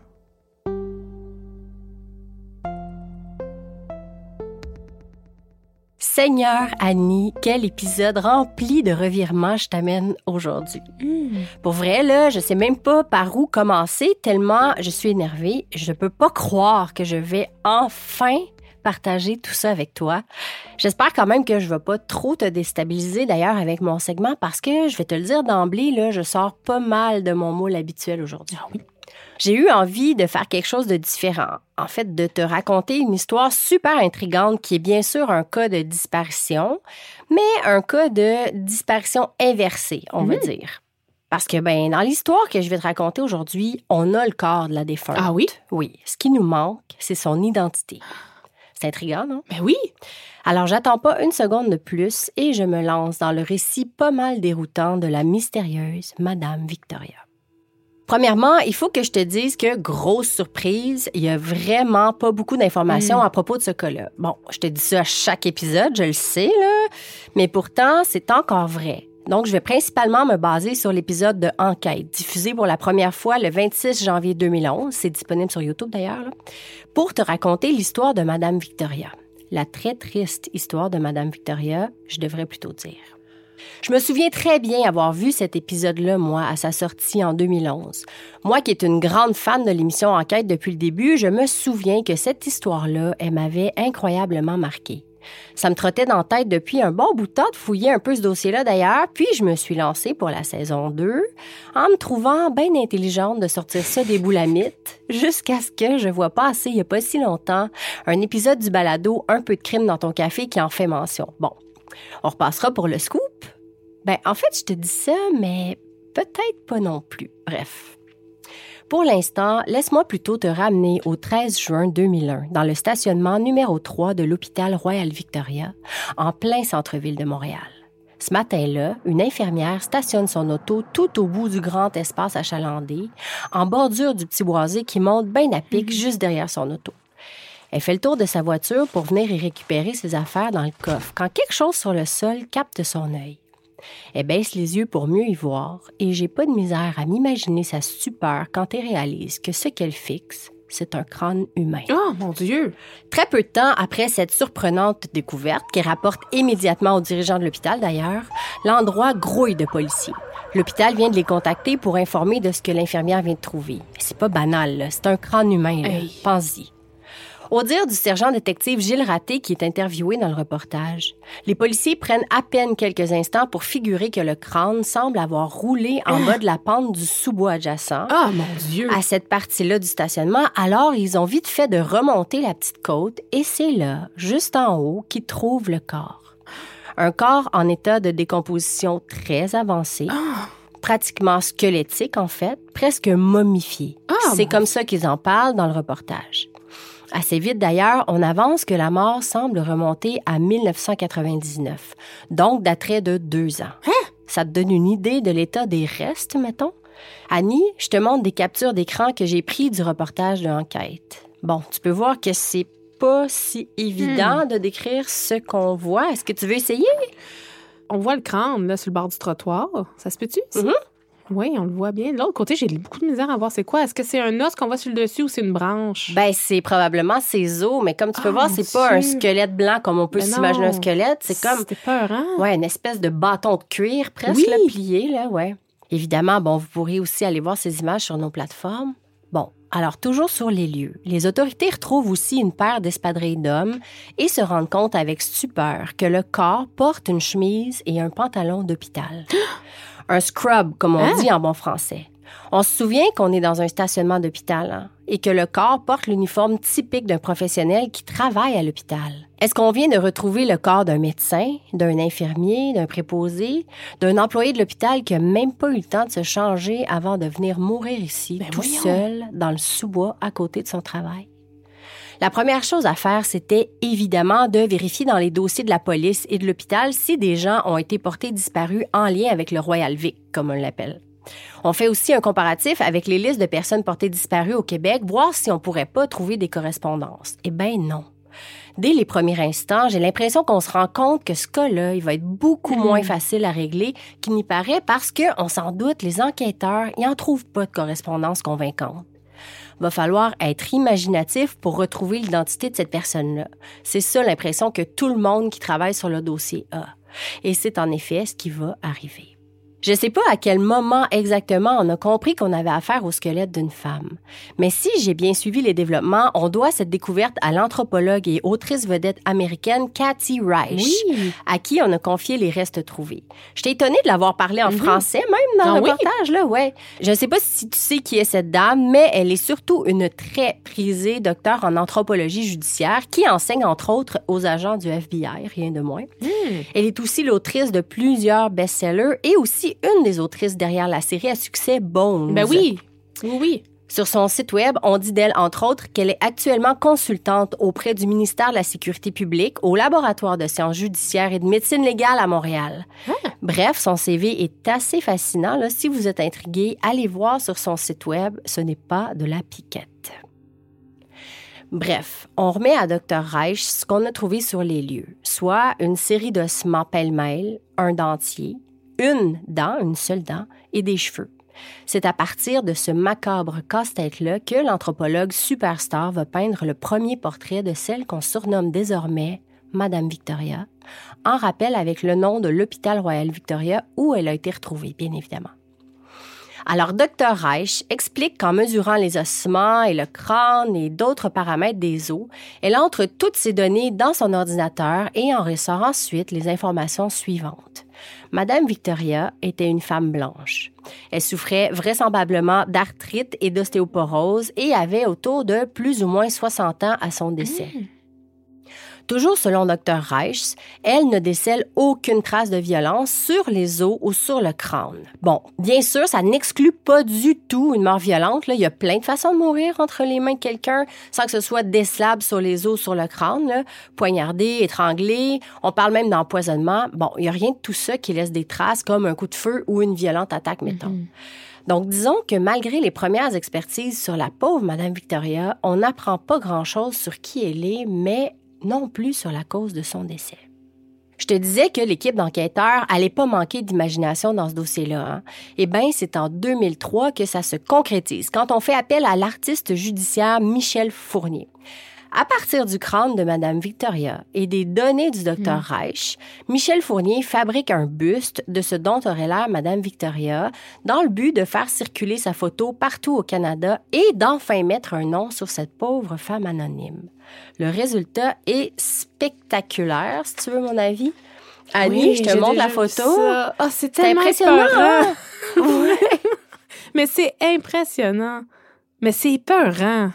Seigneur Annie, quel épisode rempli de revirements je t'amène aujourd'hui. Pour vrai, là, je sais même pas par où commencer tellement je suis énervée. Je peux pas croire que je vais enfin partager tout ça avec toi. J'espère quand même que je vais pas trop te déstabiliser d'ailleurs avec mon segment parce que je vais te le dire d'emblée, là, je sors pas mal de mon moule habituel aujourd'hui. J'ai eu envie de faire quelque chose de différent. En fait, de te raconter une histoire super intrigante qui est bien sûr un cas de disparition, mais un cas de disparition inversée, on va dire. Parce que, ben, dans l'histoire que je vais te raconter aujourd'hui, on a le corps de la défunte. Ah oui? Oui. Ce qui nous manque, c'est son identité. C'est intriguant, non? Ben oui, Alors, j'attends pas une seconde de plus et je me lance dans le récit pas mal déroutant de la mystérieuse Madame Victoria. Premièrement, il faut que je te dise que, grosse surprise, il y a vraiment pas beaucoup d'informations à propos de ce cas-là. Bon, je te dis ça à chaque épisode, je le sais, là, mais pourtant, c'est encore vrai. Donc, je vais principalement me baser sur l'épisode de Enquête, diffusé pour la première fois le 26 janvier 2011. C'est disponible sur YouTube d'ailleurs, pour te raconter l'histoire de Madame Victoria. La très triste histoire de Madame Victoria, je devrais plutôt dire. Je me souviens très bien avoir vu cet épisode-là, moi, à sa sortie en 2011. Moi qui est une grande fan de l'émission Enquête depuis le début, je me souviens que cette histoire-là, elle m'avait incroyablement marquée. Ça me trottait dans la tête depuis un bon bout de temps de fouiller un peu ce dossier-là d'ailleurs, puis je me suis lancée pour la saison 2 en me trouvant bien intelligente de sortir ça des boulamites jusqu'à ce que je vois passer il y a pas si longtemps un épisode du balado Un peu de crime dans ton café qui en fait mention. Bon, on repassera pour le scoop. Ben, en fait, je te dis ça, mais peut-être pas non plus. Bref. Pour l'instant, laisse-moi plutôt te ramener au 13 juin 2001, dans le stationnement numéro 3 de l'hôpital Royal Victoria, en plein centre-ville de Montréal. Ce matin-là, une infirmière stationne son auto tout au bout du grand espace achalandé, en bordure du petit boisé qui monte bien à pic juste derrière son auto. Elle fait le tour de sa voiture pour venir y récupérer ses affaires dans le coffre quand quelque chose sur le sol capte son œil. Elle baisse les yeux pour mieux y voir et j'ai pas de misère à m'imaginer sa stupeur quand elle réalise que ce qu'elle fixe, c'est un crâne humain. oh mon Dieu, Très peu de temps après cette surprenante découverte, qui rapporte immédiatement aux dirigeants de l'hôpital d'ailleurs, l'endroit grouille de policiers. L'hôpital vient de les contacter pour informer de ce que l'infirmière vient de trouver. C'est pas banal, c'est un crâne humain. Hey. Pense-y. Au dire du sergent détective Gilles Raté qui est interviewé dans le reportage, les policiers prennent à peine quelques instants pour figurer que le crâne semble avoir roulé en bas de la pente du sous-bois adjacent. Ah, mon Dieu! À cette partie-là du stationnement, alors ils ont vite fait de remonter la petite côte et c'est là, juste en haut, qu'ils trouvent le corps. Un corps en état de décomposition très avancé. Pratiquement squelettique, en fait, presque momifié. Ah, c'est comme ça qu'ils en parlent dans le reportage. Assez vite d'ailleurs, on avance que la mort semble remonter à 1999, donc daterait de deux ans. Ça te donne une idée de l'état des restes, mettons? Annie, je te montre des captures d'écran que j'ai pris du reportage de l'enquête. Bon, tu peux voir que c'est pas si évident de décrire ce qu'on voit. Est-ce que tu veux essayer? On voit le crâne, là, sur le bord du trottoir. Ça se peut-tu? Mhm. Oui, on le voit bien. De l'autre côté, j'ai beaucoup de misère à voir c'est quoi. Est-ce que c'est un os qu'on voit sur le dessus ou c'est une branche? Ben, c'est probablement ses os, mais comme tu peux Ah, voir, c'est pas un squelette blanc comme on peut Mais s'imaginer un squelette. C'est comme C'était peur, hein? Ouais, une espèce de bâton de cuir presque Oui. là, plié, là, ouais. Évidemment, bon, vous pourrez aussi aller voir ces images sur nos plateformes. Bon, alors toujours sur les lieux, les autorités retrouvent aussi une paire d'espadrilles d'hommes et se rendent compte avec stupeur que le corps porte une chemise et un pantalon d'hôpital. un scrub, comme on Hein? dit en bon français. On se souvient qu'on est dans un stationnement d'hôpital hein, et que le corps porte l'uniforme typique d'un professionnel qui travaille à l'hôpital. Est-ce qu'on vient de retrouver le corps d'un médecin, d'un infirmier, d'un préposé, d'un employé de l'hôpital qui a même pas eu le temps de se changer avant de venir mourir ici, Ben tout voyons. seul, dans le sous-bois à côté de son travail? La première chose à faire, c'était évidemment de vérifier dans les dossiers de la police et de l'hôpital si des gens ont été portés disparus en lien avec le Royal Vic, comme on l'appelle. On fait aussi un comparatif avec les listes de personnes portées disparues au Québec, voir si on pourrait pas trouver des correspondances. Eh bien non. Dès les premiers instants, j'ai l'impression qu'on se rend compte que ce cas-là, il va être beaucoup moins facile à régler qu'il n'y paraît parce que, on s'en doute, les enquêteurs, ils en trouvent pas de correspondance convaincante. Va falloir être imaginatif pour retrouver l'identité de cette personne-là. C'est ça l'impression que tout le monde qui travaille sur le dossier a. Et c'est en effet ce qui va arriver. Je sais pas à quel moment exactement on a compris qu'on avait affaire au squelette d'une femme. Mais si j'ai bien suivi les développements, on doit cette découverte à l'anthropologue et autrice vedette américaine Cathy Reich, Oui. à qui on a confié les restes trouvés. J'étais étonnée de l'avoir parlé en français, même dans Ah le oui? reportage, là, ouais. Je ne sais pas si tu sais qui est cette dame, mais elle est surtout une très prisée docteure en anthropologie judiciaire qui enseigne, entre autres, aux agents du FBI, rien de moins. Elle est aussi l'autrice de plusieurs best-sellers et aussi une des autrices derrière la série à succès Bones. Ben oui. Oui, oui. Sur son site web, on dit d'elle, entre autres, qu'elle est actuellement consultante auprès du ministère de la Sécurité publique au laboratoire de sciences judiciaires et de médecine légale à Montréal. Bref, son CV est assez fascinant. Là. Si vous êtes intrigué, allez voir sur son site web. Ce n'est pas de la piquette. Bref, on remet à Dr. Reich ce qu'on a trouvé sur les lieux, soit une série d'ossements pêle-mêle, un dentier, une dent, une seule dent, et des cheveux. C'est à partir de ce macabre casse-tête-là que l'anthropologue superstar va peindre le premier portrait de celle qu'on surnomme désormais Madame Victoria, en rappel avec le nom de l'hôpital Royal Victoria où elle a été retrouvée, bien évidemment. Alors, Dr. Reich explique qu'en mesurant les ossements et le crâne et d'autres paramètres des os, elle entre toutes ces données dans son ordinateur et en ressort ensuite les informations suivantes. Madame Victoria était une femme blanche. Elle souffrait vraisemblablement d'arthrite et d'ostéoporose et avait autour de plus ou moins 60 ans à son décès. Toujours selon Dr. Reich, elle ne décèle aucune trace de violence sur les os ou sur le crâne. Bon, bien sûr, ça n'exclut pas du tout une mort violente. Là. Il y a plein de façons de mourir entre les mains de quelqu'un sans que ce soit décelable sur les os, sur le crâne, là. poignardé, étranglé. On parle même d'empoisonnement. Bon, il n'y a rien de tout ça qui laisse des traces comme un coup de feu ou une violente attaque, mettons. Donc, disons que malgré les premières expertises sur la pauvre Madame Victoria, on n'apprend pas grand-chose sur qui elle est, mais non plus sur la cause de son décès. Je te disais que l'équipe d'enquêteurs allait pas manquer d'imagination dans ce dossier-là. Hein? Eh bien, c'est en 2003 que ça se concrétise, quand on fait appel à l'artiste judiciaire Michel Fournier. À partir du crâne de Madame Victoria et des données du docteur Reich, Michel Fournier fabrique un buste de ce dont aurait l'air Madame Victoria dans le but de faire circuler sa photo partout au Canada et d'enfin mettre un nom sur cette pauvre femme anonyme. Le résultat est spectaculaire, si tu veux mon avis. Annie, Oui, je te montre la photo. Ah, c'est tellement impressionnant, hein? Mais c'est impressionnant. Mais c'est épeurant.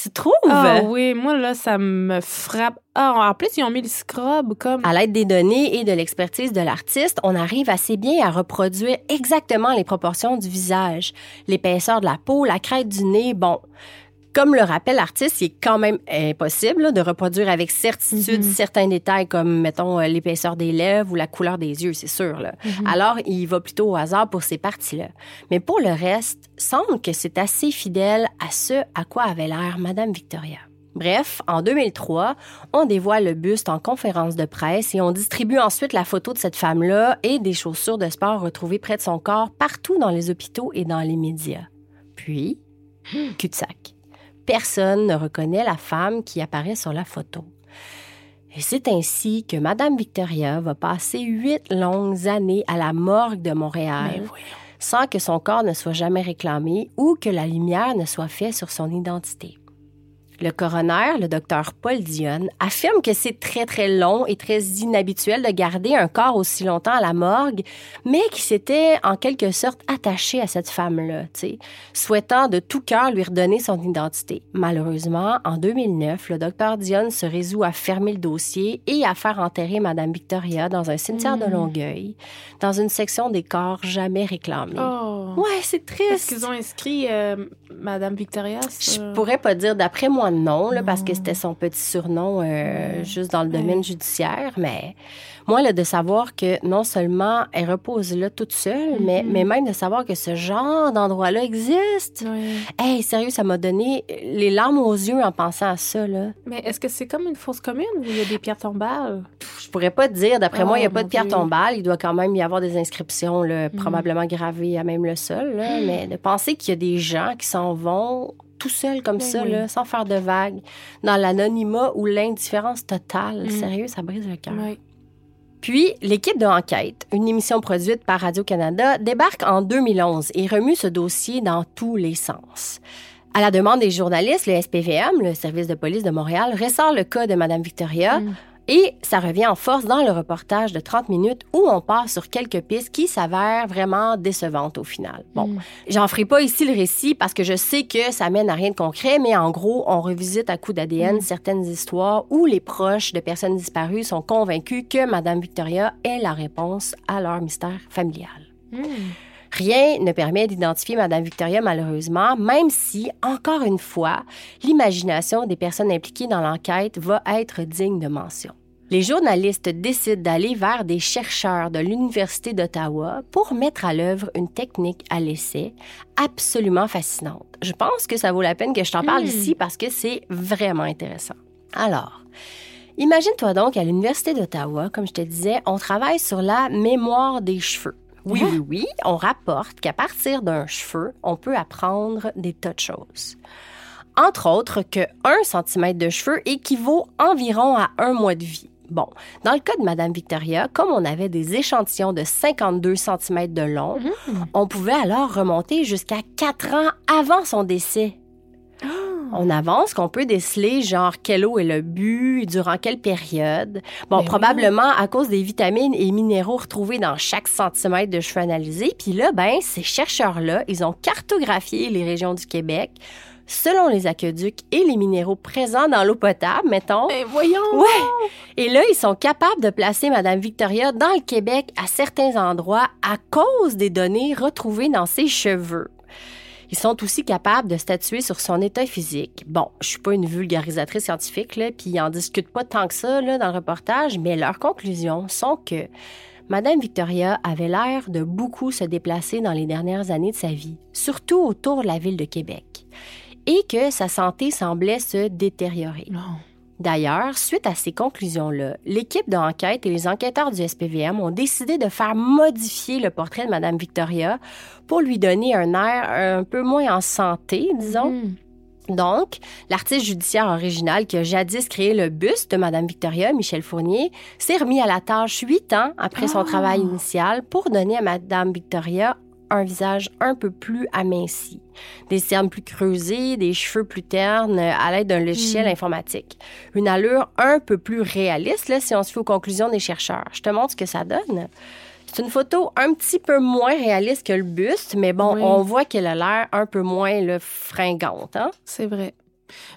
Tu trouves? Ah oui, moi, là, ça me frappe. Ah, en plus, ils ont mis le scrub comme... À l'aide des données et de l'expertise de l'artiste, on arrive assez bien à reproduire exactement les proportions du visage, l'épaisseur de la peau, la crête du nez. Bon, comme le rappelle l'artiste, il est quand même impossible là, de reproduire avec certitude Mhm. certains détails comme, mettons, euh, l'épaisseur des lèvres ou la couleur des yeux, c'est sûr. Là. Mhm. Alors, il va plutôt au hasard pour ces parties-là. Mais pour le reste, semble que c'est assez fidèle à ce à quoi avait l'air Madame Victoria. Bref, en 2003, on dévoile le buste en conférence de presse et on distribue ensuite la photo de cette femme-là et des chaussures de sport retrouvées près de son corps partout dans les hôpitaux et dans les médias. Puis, cul-de-sac. Personne ne reconnaît la femme qui apparaît sur la photo. Et c'est ainsi que Madame Victoria va passer huit longues années à la morgue de Montréal voyons. sans que son corps ne soit jamais réclamé ou que la lumière ne soit faite sur son identité. Le coroner, le docteur Paul Dionne, affirme que c'est très très long et très inhabituel de garder un corps aussi longtemps à la morgue, mais qu'il s'était en quelque sorte attaché à cette femme-là, souhaitant de tout cœur lui redonner son identité. Malheureusement, en 2009, le docteur Dionne se résout à fermer le dossier et à faire enterrer Madame Victoria dans un cimetière de Mm. Longueuil, dans une section des corps jamais réclamés. Oh. Ouais, c'est triste. Est-ce qu'ils ont inscrit euh, Madame Victoria? Je sur- pourrais pas dire d'après moi non, là, parce que c'était son petit surnom euh, juste dans le domaine judiciaire, mais moi, là, de savoir que non seulement elle repose là toute seule, mais, Mhm. mais même de savoir que ce genre d'endroit-là existe. Hey, sérieux, ça m'a donné les larmes aux yeux en pensant à ça, là. Mais est-ce que c'est comme une fosse commune où il y a des pierres tombales? Je pourrais pas te dire, d'après moi, il n'y a Oh, pas de mon pierre Dieu. tombale. Il doit quand même y avoir des inscriptions, là, Mhm. probablement gravées à même le sol. là. Mais de penser qu'il y a des gens qui s'en vont tout seuls comme Ben ça, oui. là, sans faire de vagues, dans l'anonymat ou l'indifférence totale. Mhm. Sérieux, ça brise le cœur. Oui. Puis, l'équipe de Enquête, une émission produite par Radio-Canada, débarque en 2011 et remue ce dossier dans tous les sens. À la demande des journalistes, le SPVM, le service de police de Montréal, ressort le cas de Mme Victoria Mm. Et ça revient en force dans le reportage de 30 minutes où on part sur quelques pistes qui s'avèrent vraiment décevantes au final. Bon, Mm. J'en ferai pas ici le récit parce que je sais que ça mène à rien de concret, mais en gros, on revisite à coup d'ADN Mm. certaines histoires où les proches de personnes disparues sont convaincus que Madame Victoria est la réponse à leur mystère familial. Mm. Rien ne permet d'identifier Madame Victoria malheureusement, même si, encore une fois, l'imagination des personnes impliquées dans l'enquête va être digne de mention. Les journalistes décident d'aller vers des chercheurs de l'Université d'Ottawa pour mettre à l'œuvre une technique à l'essai absolument fascinante. Je pense que ça vaut la peine que je t'en parle Hmm. ici parce que c'est vraiment intéressant. Alors, imagine-toi donc à l'Université d'Ottawa, comme je te disais, on travaille sur la mémoire des cheveux. Oui, oui, oui, on rapporte qu'à partir d'un cheveu, on peut apprendre des tas de choses. Entre autres que 1 cm de cheveux équivaut environ à un mois de vie. Bon, dans le cas de Madame Victoria, comme on avait des échantillons de 52 cm de long, on pouvait alors remonter jusqu'à 4 ans avant son décès. On avance qu'on peut déceler genre quel eau est le but, durant quelle période. Bon, Ben probablement à cause des vitamines et minéraux retrouvés dans chaque centimètre de cheveux analysés. Puis là, ben, ces chercheurs-là, ils ont cartographié les régions du Québec selon les aqueducs et les minéraux présents dans l'eau potable, mettons. Ben voyons! Ouais. Et là, ils sont capables de placer Madame Victoria dans le Québec à certains endroits à cause des données retrouvées dans ses cheveux. Ils sont aussi capables de statuer sur son état physique. Bon, je suis pas une vulgarisatrice scientifique, puis ils en discutent pas tant que ça dans le reportage, mais leurs conclusions sont que Madame Victoria avait l'air de beaucoup se déplacer dans les dernières années de sa vie, surtout autour de la ville de Québec, et que sa santé semblait se détériorer. D'ailleurs, suite à ces conclusions-là, l'équipe d'enquête et les enquêteurs du SPVM ont décidé de faire modifier le portrait de Mme Victoria pour lui donner un air un peu moins en santé, disons. Mm. Donc, l'artiste judiciaire original qui a jadis créé le buste de Madame Victoria, Michel Fournier, s'est remis à la tâche huit ans après son Ah. travail initial pour donner à Madame Victoria un visage un peu plus aminci, des cernes plus creusées, des cheveux plus ternes à l'aide d'un logiciel Hmm. informatique. Une allure un peu plus réaliste, là, si on se fie aux conclusions des chercheurs. Je te montre ce que ça donne. C'est une photo un petit peu moins réaliste que le buste, mais bon, Oui. on voit qu'elle a l'air un peu moins le fringante. Hein? C'est vrai.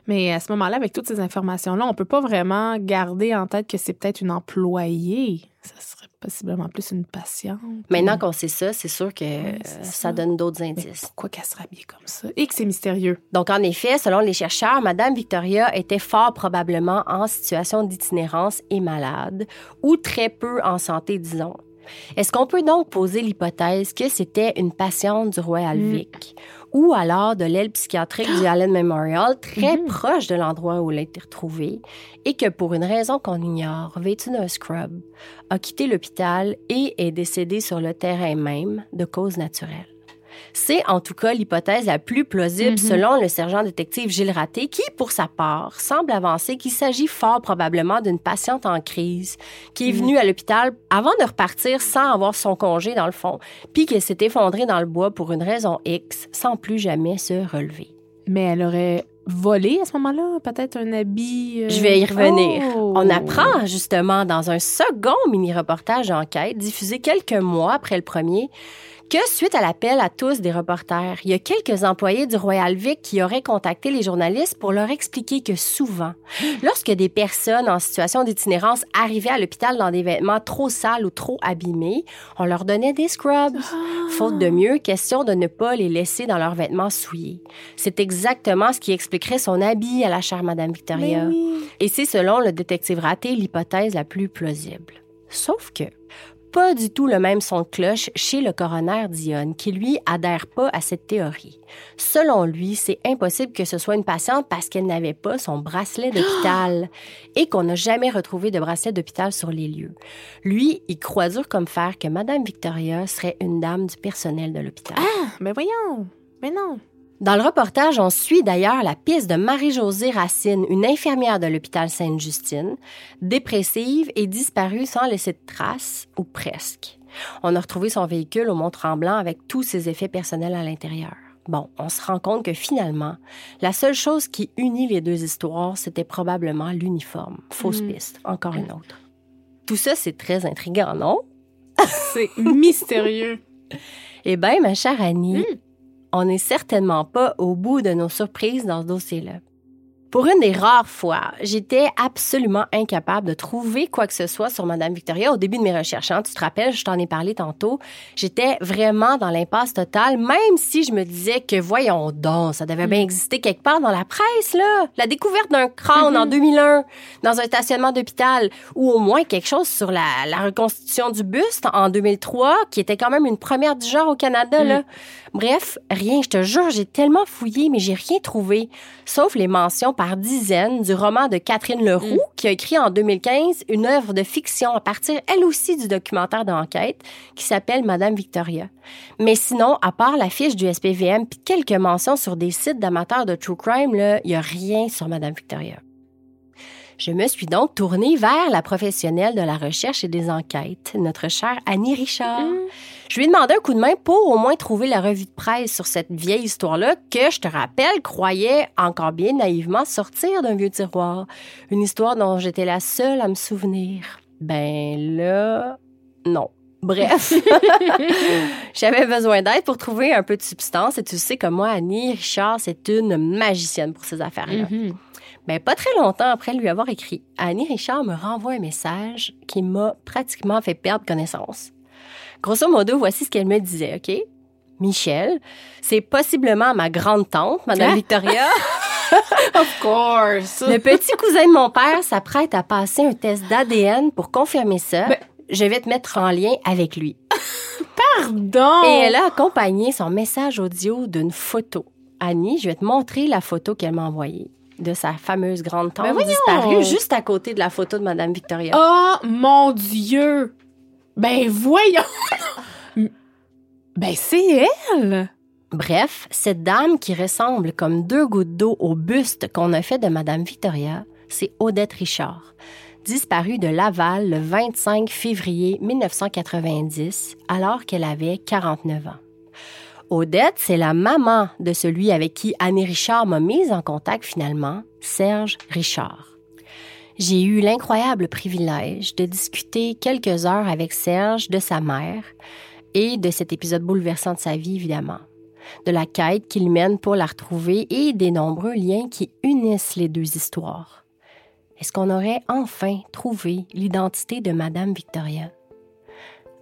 Mais à ce moment-là, avec toutes ces informations-là, on peut pas vraiment garder en tête que c'est peut-être une employée. Ça serait possiblement plus une patiente. Maintenant qu'on sait ça, c'est sûr que Oui, euh, ça. ça. donne d'autres Mais indices. pourquoi qu'elle serait habillée comme ça? Et que c'est mystérieux. Donc, en effet, selon les chercheurs, Madame Victoria était fort probablement en situation d'itinérance et malade, ou très peu en santé, disons. Est-ce qu'on peut donc poser l'hypothèse que c'était une patiente du Royal Mm. Vic, ou alors de l'aile psychiatrique du Allen Memorial, très Mhm. proche de l'endroit où elle a été retrouvée, et que pour une raison qu'on ignore, vêtue d'un scrub, a quitté l'hôpital et est décédée sur le terrain même de cause naturelle? C'est en tout cas l'hypothèse la plus plausible Mhm. selon le sergent détective Gilles Raté, qui, pour sa part, semble avancer qu'il s'agit fort probablement d'une patiente en crise qui est Mhm. venue à l'hôpital avant de repartir sans avoir son congé dans le fond, puis qu'elle s'est effondrée dans le bois pour une raison X sans plus jamais se relever. Mais elle aurait volé à ce moment-là, peut-être un habit. euh, Je vais y revenir. Oh! On apprend justement dans un second mini-reportage d'enquête diffusé quelques mois après le premier que suite à l'appel à tous des reporters, il y a quelques employés du Royal Vic qui auraient contacté les journalistes pour leur expliquer que souvent, lorsque des personnes en situation d'itinérance arrivaient à l'hôpital dans des vêtements trop sales ou trop abîmés, on leur donnait des scrubs. Faute de mieux, question de ne pas les laisser dans leurs vêtements souillés. C'est exactement ce qui expliquerait son habit à la chère Madame Victoria. Oui. Et c'est selon le détective raté l'hypothèse la plus plausible. Sauf que pas du tout le même son de cloche chez le coroner Dionne, qui lui adhère pas à cette théorie. Selon lui, c'est impossible que ce soit une patiente parce qu'elle n'avait pas son bracelet d'hôpital et qu'on n'a jamais retrouvé de bracelet d'hôpital sur les lieux. Lui, il croit dur comme fer que Madame Victoria serait une dame du personnel de l'hôpital. Mais voyons. Mais non. Dans le reportage, on suit d'ailleurs la piste de Marie-Josée Racine, une infirmière de l'hôpital Sainte-Justine, dépressive et disparue sans laisser de traces, ou presque. On a retrouvé son véhicule au Mont-Tremblant avec tous ses effets personnels à l'intérieur. Bon, on se rend compte que finalement, la seule chose qui unit les deux histoires, c'était probablement l'uniforme. Fausse Mm. piste, encore une autre. Tout ça, c'est très intriguant, non? C'est mystérieux. Eh bien, ma chère Annie, Mm. On n'est certainement pas au bout de nos surprises dans ce dossier-là. Pour une des rares fois, j'étais absolument incapable de trouver quoi que ce soit sur Madame Victoria au début de mes recherches. hein. Tu te rappelles, je t'en ai parlé tantôt. J'étais vraiment dans l'impasse totale, même si je me disais que, voyons donc, ça devait bien Mm. exister quelque part dans la presse, là. La découverte d'un crâne en Mhm. 2001 dans un stationnement d'hôpital, ou au moins quelque chose sur la, la reconstitution du buste en 2003, qui était quand même une première du genre au Canada, Mm. là. Bref, rien, je te jure, j'ai tellement fouillé, mais j'ai rien trouvé, sauf les mentions par dizaines du roman de Catherine Leroux, Mm. qui a écrit en 2015 une œuvre de fiction à partir, elle aussi, du documentaire d'enquête qui s'appelle Madame Victoria. Mais sinon, à part la fiche du SPVM puis quelques mentions sur des sites d'amateurs de true crime, il y a rien sur Madame Victoria. Je me suis donc tournée vers la professionnelle de la recherche et des enquêtes, notre chère Annie Richard. Mm. Je lui ai demandé un coup de main pour au moins trouver la revue de presse sur cette vieille histoire-là que, je te rappelle, croyait encore bien naïvement sortir d'un vieux tiroir. Une histoire dont j'étais la seule à me souvenir. Ben là, non. Bref, j'avais besoin d'aide pour trouver un peu de substance et tu sais que moi, Annie Richard, c'est une magicienne pour ces affaires-là. Mhm. Ben, pas très longtemps après lui avoir écrit, Annie Richard me renvoie un message qui m'a pratiquement fait perdre connaissance. Grosso modo, voici ce qu'elle me disait, OK? Michel, c'est possiblement ma grande tante, Madame Hein? Victoria. Of course. Le petit cousin de mon père s'apprête à passer un test d'ADN pour confirmer ça. Ben- Je vais te mettre en lien avec lui. Pardon. Et elle a accompagné son message audio d'une photo. Annie, je vais te montrer la photo qu'elle m'a envoyée de sa fameuse grande tante Ben disparue juste à côté de la photo de Madame Victoria. Oh mon Dieu! Ben voyons! ben c'est elle! Bref, cette dame qui ressemble comme deux gouttes d'eau au buste qu'on a fait de Madame Victoria, c'est Odette Richard, disparue de Laval le 25 février 1990 alors qu'elle avait 49 ans. Odette, c'est la maman de celui avec qui Annie Richard m'a mise en contact finalement, Serge Richard. J'ai eu l'incroyable privilège de discuter quelques heures avec Serge de sa mère et de cet épisode bouleversant de sa vie, évidemment, de la quête qu'il mène pour la retrouver et des nombreux liens qui unissent les deux histoires. Est-ce qu'on aurait enfin trouvé l'identité de Madame Victoria?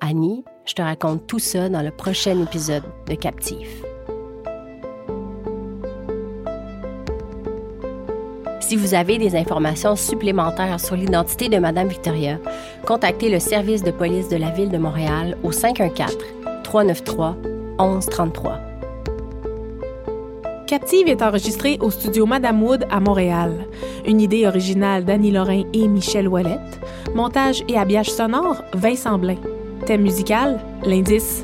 Annie, je te raconte tout ça dans le prochain épisode de Captif. Si vous avez des informations supplémentaires sur l'identité de Madame Victoria, contactez le service de police de la ville de Montréal au 514 393 1133. Captive est enregistrée au studio Madame Wood à Montréal. Une idée originale d'Annie Lorrain et Michel Ouellette. Montage et habillage sonore, Vincent Blain. Thème musical, l'indice.